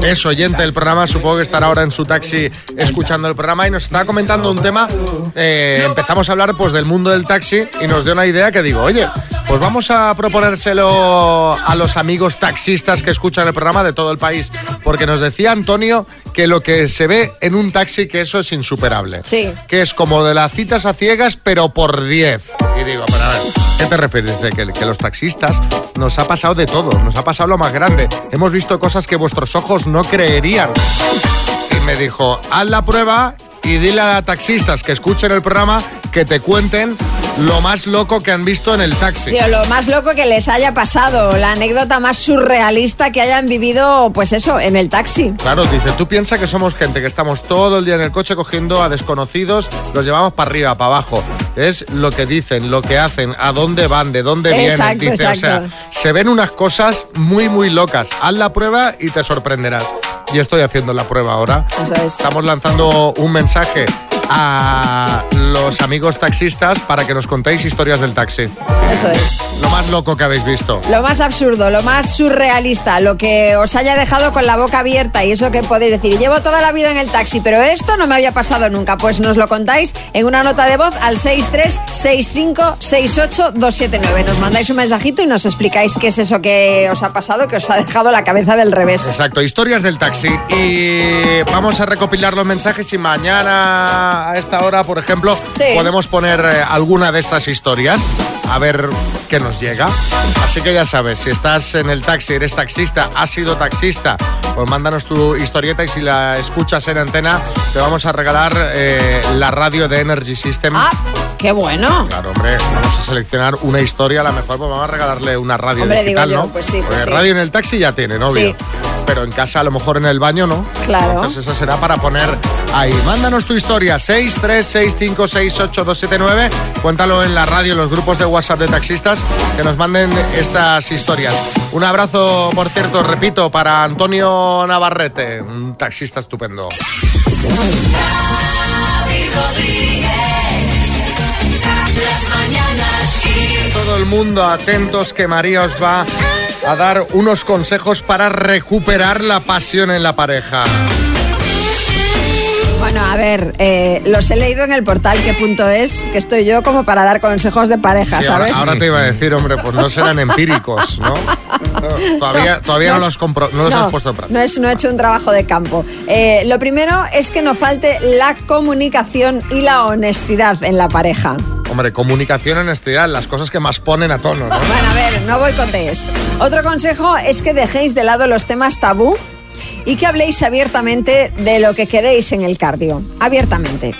es oyente del programa, supongo que estará ahora en su taxi escuchando el programa y nos estaba comentando un tema. eh, empezamos a hablar pues del mundo del taxi y nos dio una idea que digo, oye, pues vamos a proponérselo a los amigos taxistas que escuchan el programa de todo el país, porque nos decía Antonio que lo que se ve en un taxi que eso es insuperable. Sí. Que es como de las citas a ciegas, pero por 10. Y digo, pero a ver, ¿qué te refieres? De que, que los taxistas nos ha pasado de todo, nos ha pasado lo más grande. Hemos visto cosas que vuestros ojos no creerían. Y me dijo, haz la prueba y dile a taxistas que escuchen el programa que te cuenten lo más loco que han visto en el taxi. Sí, o lo más loco que les haya pasado, la anécdota más surrealista que hayan vivido, pues eso, en el taxi. Claro, dice, tú piensas que somos gente que estamos todo el día en el coche cogiendo a desconocidos, los llevamos para arriba, para abajo. Es lo que dicen, lo que hacen, a dónde van, de dónde vienen. Exacto, Dice, o sea, exacto. se ven unas cosas muy, muy locas. Haz la prueba y te sorprenderás. Y estoy haciendo la prueba ahora. Estamos lanzando un mensaje a los amigos taxistas para que nos contéis historias del taxi. Eso es. Lo más loco que habéis visto. Lo más absurdo, lo más surrealista, lo que os haya dejado con la boca abierta y eso que podéis decir, llevo toda la vida en el taxi, pero esto no me había pasado nunca. Pues nos lo contáis en una nota de voz al 636568279. Nos mandáis un mensajito y nos explicáis qué es eso que os ha pasado, que os ha dejado la cabeza del revés. Exacto, historias del taxi. Y vamos a recopilar los mensajes y mañana a esta hora, por ejemplo, Sí. podemos poner eh, alguna de estas historias. A ver qué nos llega. Así que ya sabes, si estás en el taxi, eres taxista, has sido taxista, pues mándanos tu historieta y si la escuchas en antena, te vamos a regalar eh, la radio de Energy System. Ah, qué bueno. Claro, hombre, vamos a seleccionar una historia, a la mejor pues vamos a regalarle una radio Hombre, digital, digo yo, ¿no? pues sí, pues Porque sí. radio en el taxi ya tiene, ¿no? Sí. Pero en casa, a lo mejor en el baño, ¿no? Claro. Entonces eso será para poner ahí. Mándanos tu historia, 636568279. Cuéntalo en la radio, en los grupos de WhatsApp de taxistas, que nos manden estas historias. Un abrazo, por cierto, repito, para Antonio Navarrete, un taxista estupendo. Todo el mundo atentos que María os va a dar unos consejos para recuperar la pasión en la pareja. Bueno, a ver, eh, los he leído en el portal qué punto es, que estoy yo como para dar consejos de pareja, Sí, ¿sabes? ahora te iba a decir, hombre, pues no serán empíricos, ¿no? Todavía, todavía no, No los, compro- los has puesto en práctica. No, es, no he hecho un trabajo de campo. Eh, lo primero es que no falte la comunicación y la honestidad en la pareja. Hombre, comunicación, honestidad, las cosas que más ponen a tono, ¿no? Bueno, a ver, no boicotees. Otro consejo es que dejéis de lado los temas tabú y que habléis abiertamente de lo que queréis en el cardio. Abiertamente.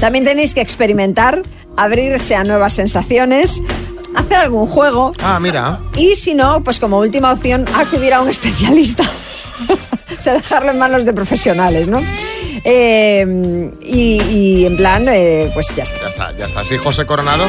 También tenéis que experimentar, abrirse a nuevas sensaciones, hacer algún juego. Ah, mira. Y si no, pues como última opción, acudir a un especialista. o sea, dejarlo en manos de profesionales, ¿no? Eh, y, y en plan, eh, pues ya está. Ya está, ya está. Sí, José Coronado.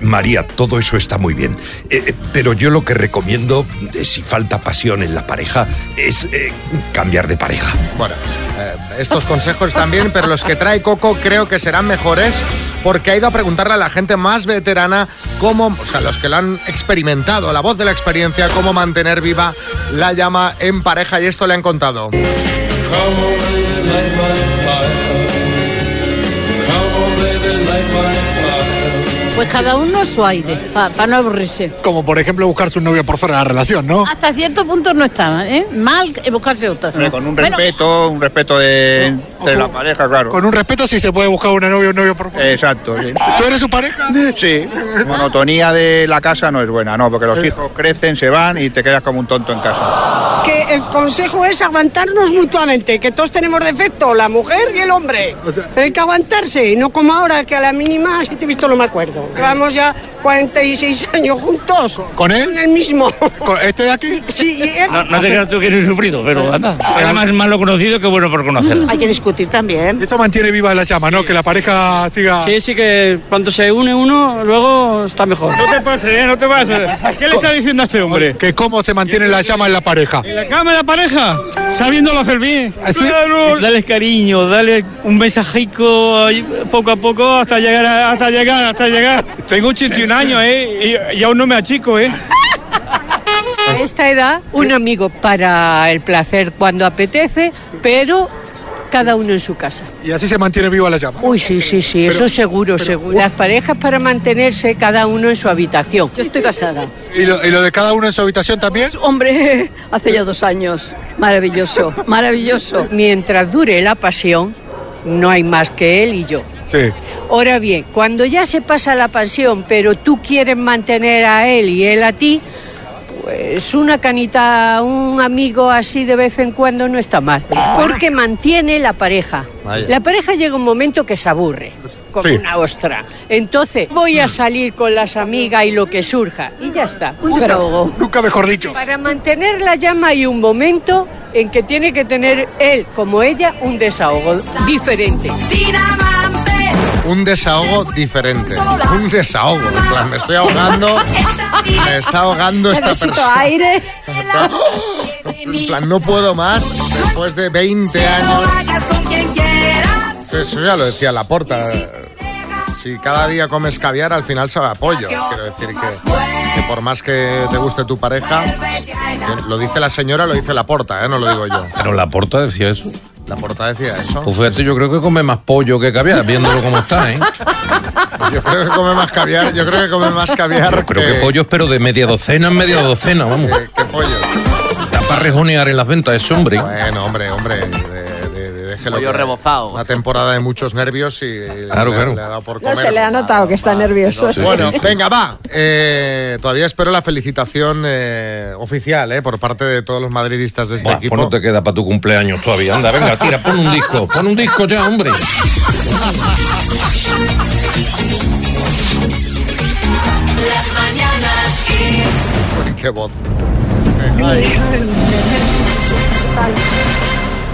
María, todo eso está muy bien. Eh, eh, pero yo lo que recomiendo, eh, si falta pasión en la pareja, es eh, cambiar de pareja. Bueno, eh, estos consejos también, pero los que trae Coco creo que serán mejores porque ha ido a preguntarle a la gente más veterana cómo, o sea, los que lo han experimentado, la voz de la experiencia, cómo mantener viva la llama en pareja y esto le han contado. Pues cada uno su aire, para no aburrirse. Como por ejemplo buscarse un novio por fuera de la relación, ¿no? Hasta cierto punto no está, ¿eh? Mal buscarse otro. Hombre, con un Bueno, respeto, un respeto de entre la pareja, claro. Con un respeto sí se puede buscar una novia o un novio por fuera. Exacto, sí. ¿Tú eres su pareja? Sí. Monotonía de la casa no es buena, no, porque los hijos crecen, se van y te quedas como un tonto en casa. Que el consejo es aguantarnos mutuamente, que todos tenemos defecto, la mujer y el hombre. Pero hay que aguantarse, no como ahora que a la mínima si te he visto no me acuerdo. Llevamos ya 46 años juntos. ¿Con él? Con el mismo. ¿Con ¿Este de aquí? Sí, y él- No, no te creas tú que eres sufrido, pero anda. Era más malo conocido que bueno por conocer. Hay que discutir también. Eso mantiene viva la llama, ¿no? Que la pareja siga... Sí, sí que cuando se une uno, luego está mejor. No te pases, ¿eh? No te pases. ¿Qué le está diciendo a este hombre? Que cómo se mantiene la llama en la pareja. ¿En la cama de la pareja? Sabiéndolo hacer bien. Claro. Dale cariño, dale un mensajico poco a poco hasta llegar, a- hasta llegar, hasta llegar. Tengo 81 años, ¿eh? Y, y aún no me achico, ¿eh? A esta edad, un amigo para el placer cuando apetece, pero cada uno en su casa. Y así se mantiene viva la llama. Uy, sí, sí, sí, eso seguro, seguro. Las parejas para mantenerse cada uno en su habitación. Yo estoy casada. ¿Y lo, y lo de cada uno en su habitación también? Hombre, hace ya dos años. Maravilloso, maravilloso. Mientras dure la pasión, no hay más que él y yo. Sí. Ahora bien, cuando ya se pasa la pasión, pero tú quieres mantener a él y él a ti, pues una canita, un amigo así de vez en cuando no está mal, porque mantiene la pareja. Vaya. La pareja llega un momento que se aburre, como Sí. una ostra. Entonces, voy a salir con las amigas y lo que surja, y ya está. Un desahogo. Nunca mejor dicho. Para mantener la llama hay un momento en que tiene que tener él como ella un desahogo diferente. Un desahogo diferente. Un desahogo. En plan, me estoy ahogando. Me está ahogando esta Necesito persona. aire. En plan, no puedo más después de 20 años. Sí, Eso ya lo decía la porta. Si cada día comes caviar, al final sabe a pollo. Quiero decir que, que por más que te guste tu pareja, lo dice la señora, lo dice la porta, ¿eh? no lo digo yo. Pero la porta decía eso. La porta decía eso. Pues fíjate, yo creo que come más pollo que caviar, viéndolo como está, ¿eh? Yo creo que come más caviar, yo creo que come más caviar Creo que pollos, pero de media docena en media docena, vamos. ¿Qué pollo? Está para rejonear en las ventas ese hombre. Bueno, hombre, hombre, Pollo rebozado. Una temporada de muchos nervios y Claro, le, claro. le ha dado por No se le ha notado que está nervioso. Bueno, venga, va. Eh, todavía espero la felicitación eh, oficial eh, por parte de todos los madridistas de este equipo. pues no te queda para tu cumpleaños todavía. Anda, venga, tira, pon un disco. Pon un disco ya, hombre. Las mañanas qué voz.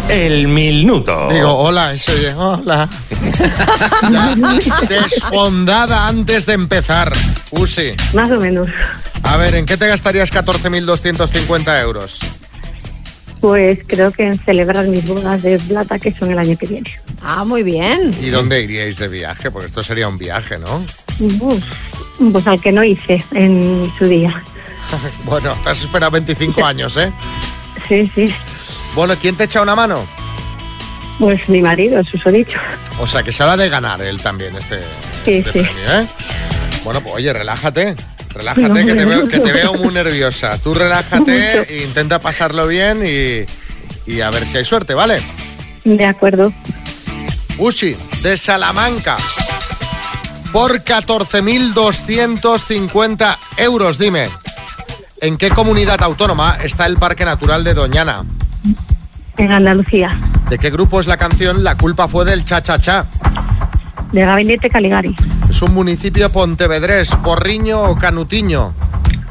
El minuto. Digo, hola, eso oye, hola. Ya, desfondada antes de empezar. Usi. Más o menos. A ver, ¿en qué te gastarías 14.250 euros? Pues creo que en celebrar mis bodas de plata que son el año que viene. Ah, muy bien. ¿Y dónde iríais de viaje? Porque esto sería un viaje, ¿no? Uf, Pues al que no hice en su día. Bueno, te has esperado 25 años, ¿eh? Sí, sí. Bueno, ¿quién te echa una mano? Pues mi marido, eso os he dicho. O sea, que se habla de ganar él también este, Sí, este sí. premio, ¿eh? Bueno, pues oye, relájate. Relájate, No, que, te veo, que te veo muy nerviosa. Tú relájate, e intenta pasarlo bien y, y a ver si hay suerte, ¿vale? De acuerdo. Ushi, de Salamanca. Por 14.250 euros, dime. ¿En qué comunidad autónoma está el Parque Natural de Doñana? En Andalucía. ¿De qué grupo es la canción La culpa fue del cha-cha-cha? De Gabinete Caligari. ¿Es un municipio pontevedrés, Porriño o Canutiño?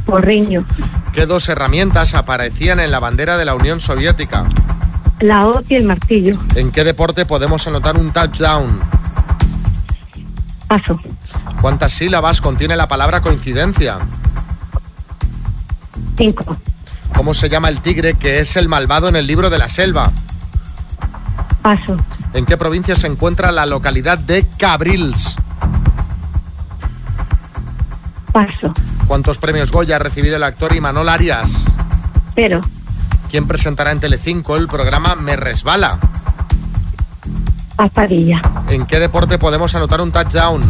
Porriño. ¿Qué dos herramientas aparecían en la bandera de la Unión Soviética? La hoz y el martillo. ¿En qué deporte podemos anotar un touchdown? Paso. ¿Cuántas sílabas contiene la palabra coincidencia? Cinco. ¿Cómo se llama el tigre que es el malvado en el libro de la selva? Paso. ¿En qué provincia se encuentra la localidad de Cabrils? Paso. ¿Cuántos premios Goya ha recibido el actor Imanol Arias? Cero. ¿Quién presentará en Telecinco el programa Me Resbala? Papadilla. ¿En qué deporte podemos anotar un touchdown?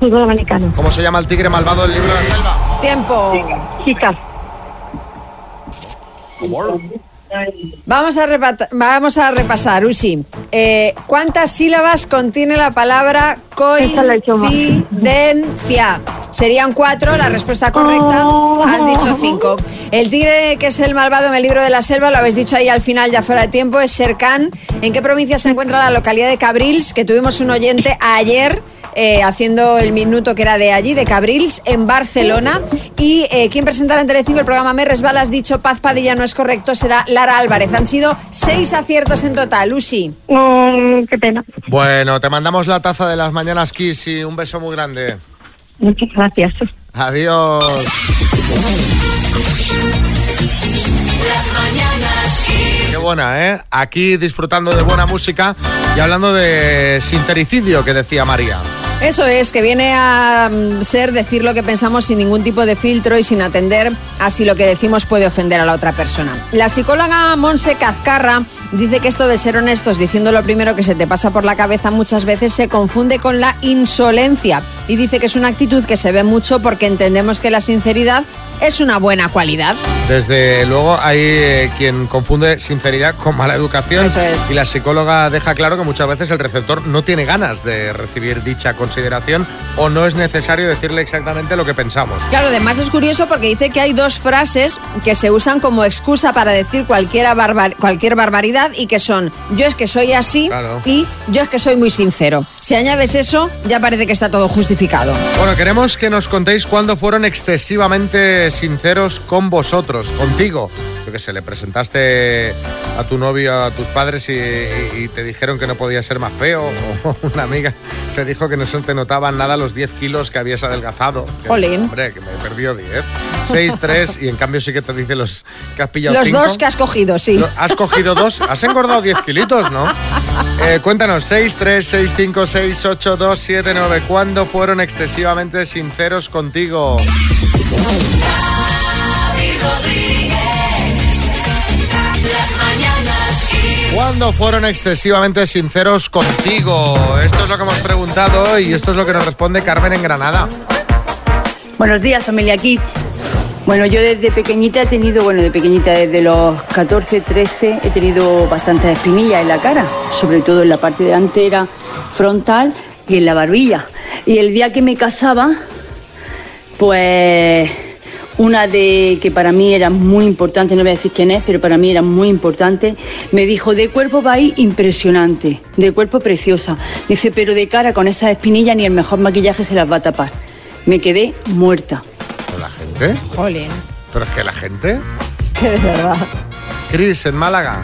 Fútbol americano. ¿Cómo se llama el tigre malvado del libro de la selva? Tiempo. Chicas. Vamos a, vamos a repasar, Usi. Eh, ¿Cuántas sílabas contiene la palabra coincidencia? Serían cuatro, la respuesta correcta. Has dicho cinco. El tigre que es el malvado en el libro de la selva, lo habéis dicho ahí al final, ya fuera de tiempo, es Sercán. ¿En qué provincia se encuentra la localidad de Cabrils? Que tuvimos un oyente ayer eh, haciendo el minuto que era de allí, de Cabrils, en Barcelona. Y eh, quien presentará en Telecinco el programa Me Resbala, has dicho Paz Padilla, no es correcto, será Lara Álvarez. Han sido seis aciertos en total, Lucy. qué pena. Bueno, te mandamos la taza de las mañanas Kiss y un beso muy grande. Muchas gracias. Adiós. Qué buena, ¿eh? Aquí disfrutando de buena música y hablando de sincericidio que decía María. Eso es, que viene a mm, ser decir lo que pensamos sin ningún tipo de filtro y sin atender a si lo que decimos puede ofender a la otra persona. La psicóloga Monse Cazcarra dice que esto de ser honestos diciendo lo primero que se te pasa por la cabeza muchas veces se confunde con la insolencia y dice que es una actitud que se ve mucho porque entendemos que la sinceridad es una buena cualidad. Desde luego hay eh, quien confunde sinceridad con mala educación y la psicóloga deja claro que muchas veces el receptor no tiene ganas de recibir dicha consideración o no es necesario decirle exactamente lo que pensamos. Claro, además es curioso porque dice que hay dos frases que se usan como excusa para decir barbar- cualquier barbaridad y que son yo es que soy así y yo es que soy muy sincero. Si añades eso, ya parece que está todo justificado. Bueno, queremos que nos contéis cuándo fueron excesivamente sinceros con vosotros, contigo. Yo que sé, le presentaste a tu novio a tus padres y, y- y te dijeron que no podía ser más feo. O una amiga te dijo que no se te notaban nada los 10 kilos que habías adelgazado. Jolín. Hombre, que me perdió 10. 6, 3 y en cambio sí que te dice los que has pillado Los cinco. dos que has cogido, sí. Has cogido dos, has engordado 10 kilitos, ¿no? Eh, cuéntanos, 6, 3, 6, 5, 6, 8, 2, 7, 9. ¿Cuándo fueron excesivamente sinceros contigo? ¿Cuándo fueron excesivamente sinceros contigo? Esto es lo que hemos preguntado y esto es lo que nos responde Carmen en Granada. Buenos días, familia aquí. Bueno, yo desde pequeñita he tenido, bueno, de pequeñita desde los 14, 13, he tenido bastantes espinillas en la cara, sobre todo en la parte delantera, frontal y en la barbilla. Y el día que me casaba, pues una de que para mí era muy importante, no voy a decir quién es, pero para mí era muy importante, me dijo, de cuerpo va a ir impresionante, de cuerpo preciosa. Dice, pero de cara con esas espinillas ni el mejor maquillaje se las va a tapar. Me quedé muerta. ¿Con la gente? Jolín. ¿Pero es que la gente? Es que de verdad. Cris, en Málaga.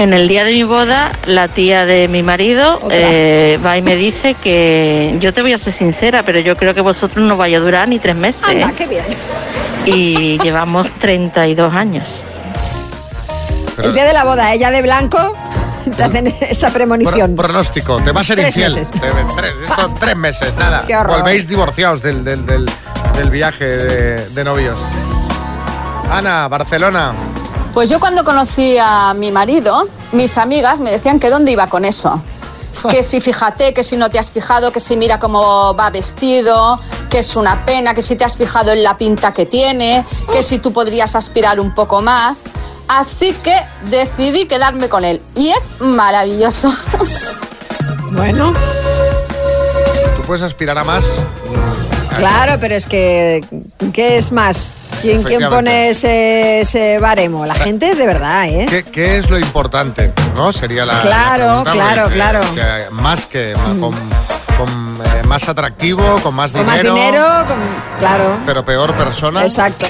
En el día de mi boda, la tía de mi marido eh, va y me dice que yo te voy a ser sincera, pero yo creo que vosotros no vaya a durar ni tres meses. ¿eh? Anda, qué bien. Y llevamos 32 años. El día de la boda, ella de blanco, te hacen esa premonición. Pro- pronóstico, te va a ser Tres infiel. meses. Te- tres, esto, tres meses, nada. Qué. Volvéis divorciados del, del, del- del viaje de, de novios. Ana, Barcelona. Pues yo cuando conocí a mi marido, mis amigas me decían que dónde iba con eso. Que si fíjate, que si no te has fijado, que si mira cómo va vestido, que es una pena, que si te has fijado en la pinta que tiene, que si tú podrías aspirar un poco más. Así que decidí quedarme con él. Y es maravilloso. Bueno. ¿Tú puedes aspirar a más? Claro, pero es que, ¿qué es más? ¿Quién, quién pone ese, ese baremo? La gente de verdad, ¿eh? ¿Qué, qué es lo importante? ¿No? Sería la. la Claro, claro, claro. que más que. Con, con, eh, más atractivo, con más Con dinero. más dinero, con- claro. Pero peor persona. Exacto.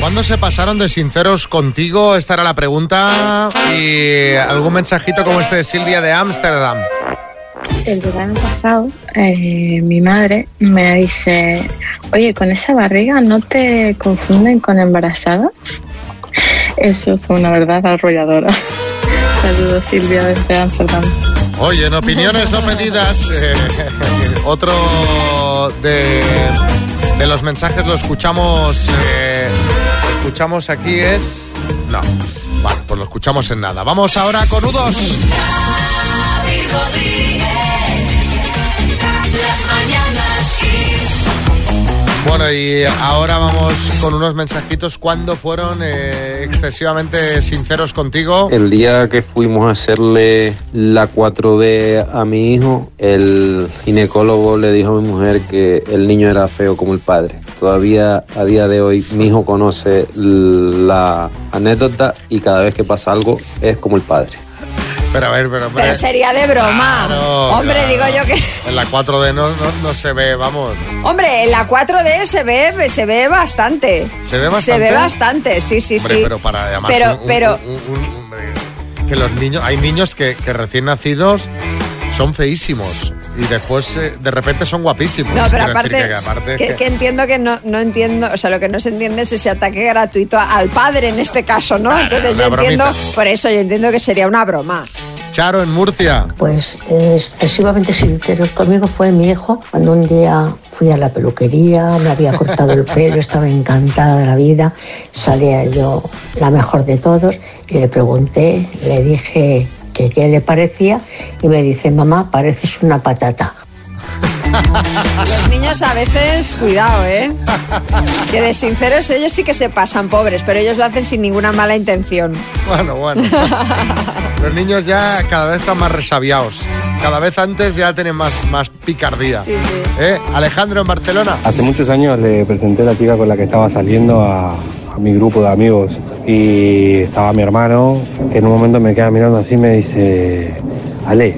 ¿Cuándo se pasaron de sinceros contigo? Esta era la pregunta. Y algún mensajito como este de Silvia de Ámsterdam. El verano pasado, eh, mi madre me dice, oye, con esa barriga no te confunden con embarazada. Eso fue una verdad arrolladora. Saludos Silvia desde Amsterdam. Oye, en opiniones no pedidas, eh, otro de, de los mensajes lo escuchamos, eh, lo escuchamos aquí es... No, vale, pues lo escuchamos en nada. Vamos ahora con U2. Bueno, y ahora vamos con unos mensajitos. ¿Cuándo fueron eh, excesivamente sinceros contigo? El día que fuimos a hacerle la 4D a mi hijo, el ginecólogo le dijo a mi mujer que el niño era feo como el padre. Todavía a día de hoy mi hijo conoce la anécdota y cada vez que pasa algo es como el padre. Pero a ver, pero... Pero sería de broma. Claro, Hombre, claro. digo yo que... En la 4D no, no, no se ve, vamos. Hombre, en la 4D se ve, se ve bastante. ¿Se ve Se bastante? ve bastante, sí, sí, Hombre, sí. pero para además Pero- un- pero- un- un- hombre, que los niños, hay niños que, que recién nacidos son feísimos y después eh, de repente son guapísimos. No, pero aparte, que aparte que, que- que entiendo que no, no entiendo, o sea, lo que no se entiende es ese ataque gratuito al padre en este caso, ¿no? Entonces yo entiendo, por eso yo entiendo que sería una broma. Charo en Murcia. Pues eh, excesivamente sinceros conmigo fue mi hijo cuando un día fui a la peluquería, me había cortado el pelo, estaba encantada de la vida, salía yo la mejor de todos y le pregunté, le dije que qué le parecía y me dice, mamá, pareces una patata. Los niños a veces, cuidado, ¿eh? Que de sinceros ellos sí que se pasan pobres, pero ellos lo hacen sin ninguna mala intención. Bueno, bueno. Los niños ya cada vez están más resabiados. Cada vez antes ya tienen más, más picardía. Sí, sí. ¿Eh? Alejandro en Barcelona. Hace muchos años le presenté a la chica con la que estaba saliendo a, a mi grupo de amigos y estaba mi hermano que en un momento me queda mirando así y me dice, Ale,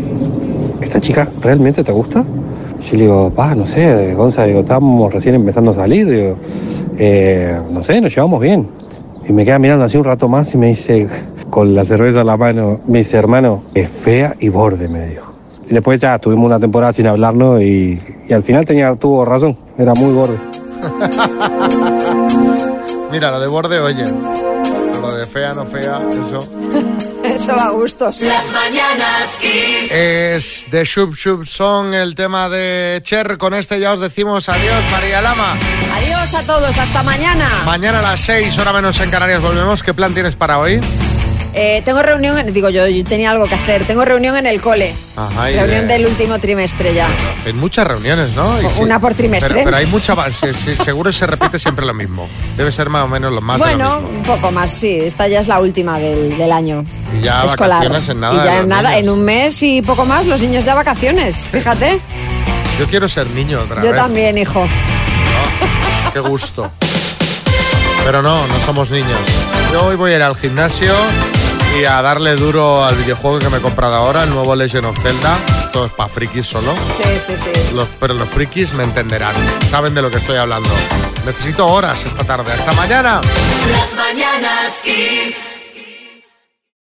¿esta chica realmente te gusta? Yo le digo, pa, no sé, Gonza, digo, estamos recién empezando a salir, digo, "Eh, no sé, nos llevamos bien. Y me queda mirando así un rato más y me dice, con la cerveza en la mano, me dice, hermano, es fea y borde, me dijo. Y después ya tuvimos una temporada sin hablarnos y, y al final tenía, tuvo razón, era muy borde. Mira, lo de borde, oye. Lo de fea, no fea, eso. Eso va a gustos. Las mañanas Kiss. Es de Shub Shub Song el tema de Cher. Con este ya os decimos adiós, María Lama. Adiós a todos, hasta mañana. Mañana a las 6, hora menos en Canarias, volvemos. ¿Qué plan tienes para hoy? Eh, tengo reunión, en- digo yo, yo tenía algo que hacer. Tengo reunión en el cole. Ajá, y reunión de- del último trimestre ya. Hay muchas reuniones, ¿no? Y Una por trimestre. Pero, pero hay mucha. sí, sí, seguro se repite siempre lo mismo. Debe ser más o menos lo más de lo bueno, mismo. un poco más, sí. Esta ya es la última del, del año Y ya escolar. vacaciones en nada. y ya en nada, niños. en un mes y poco más, los niños de vacaciones. Fíjate. Yo quiero ser niño otra Yo vez. también, hijo. Qué gusto. Pero no, no somos niños. Yo hoy voy a ir al gimnasio y a darle duro al videojuego que me he comprado ahora, el nuevo Legend of Zelda. Esto es para frikis solo. Sí, sí, sí. Los- pero los frikis me entenderán. Saben de lo que estoy hablando. Necesito horas esta tarde. Hasta mañana. Las mañanas Kiss.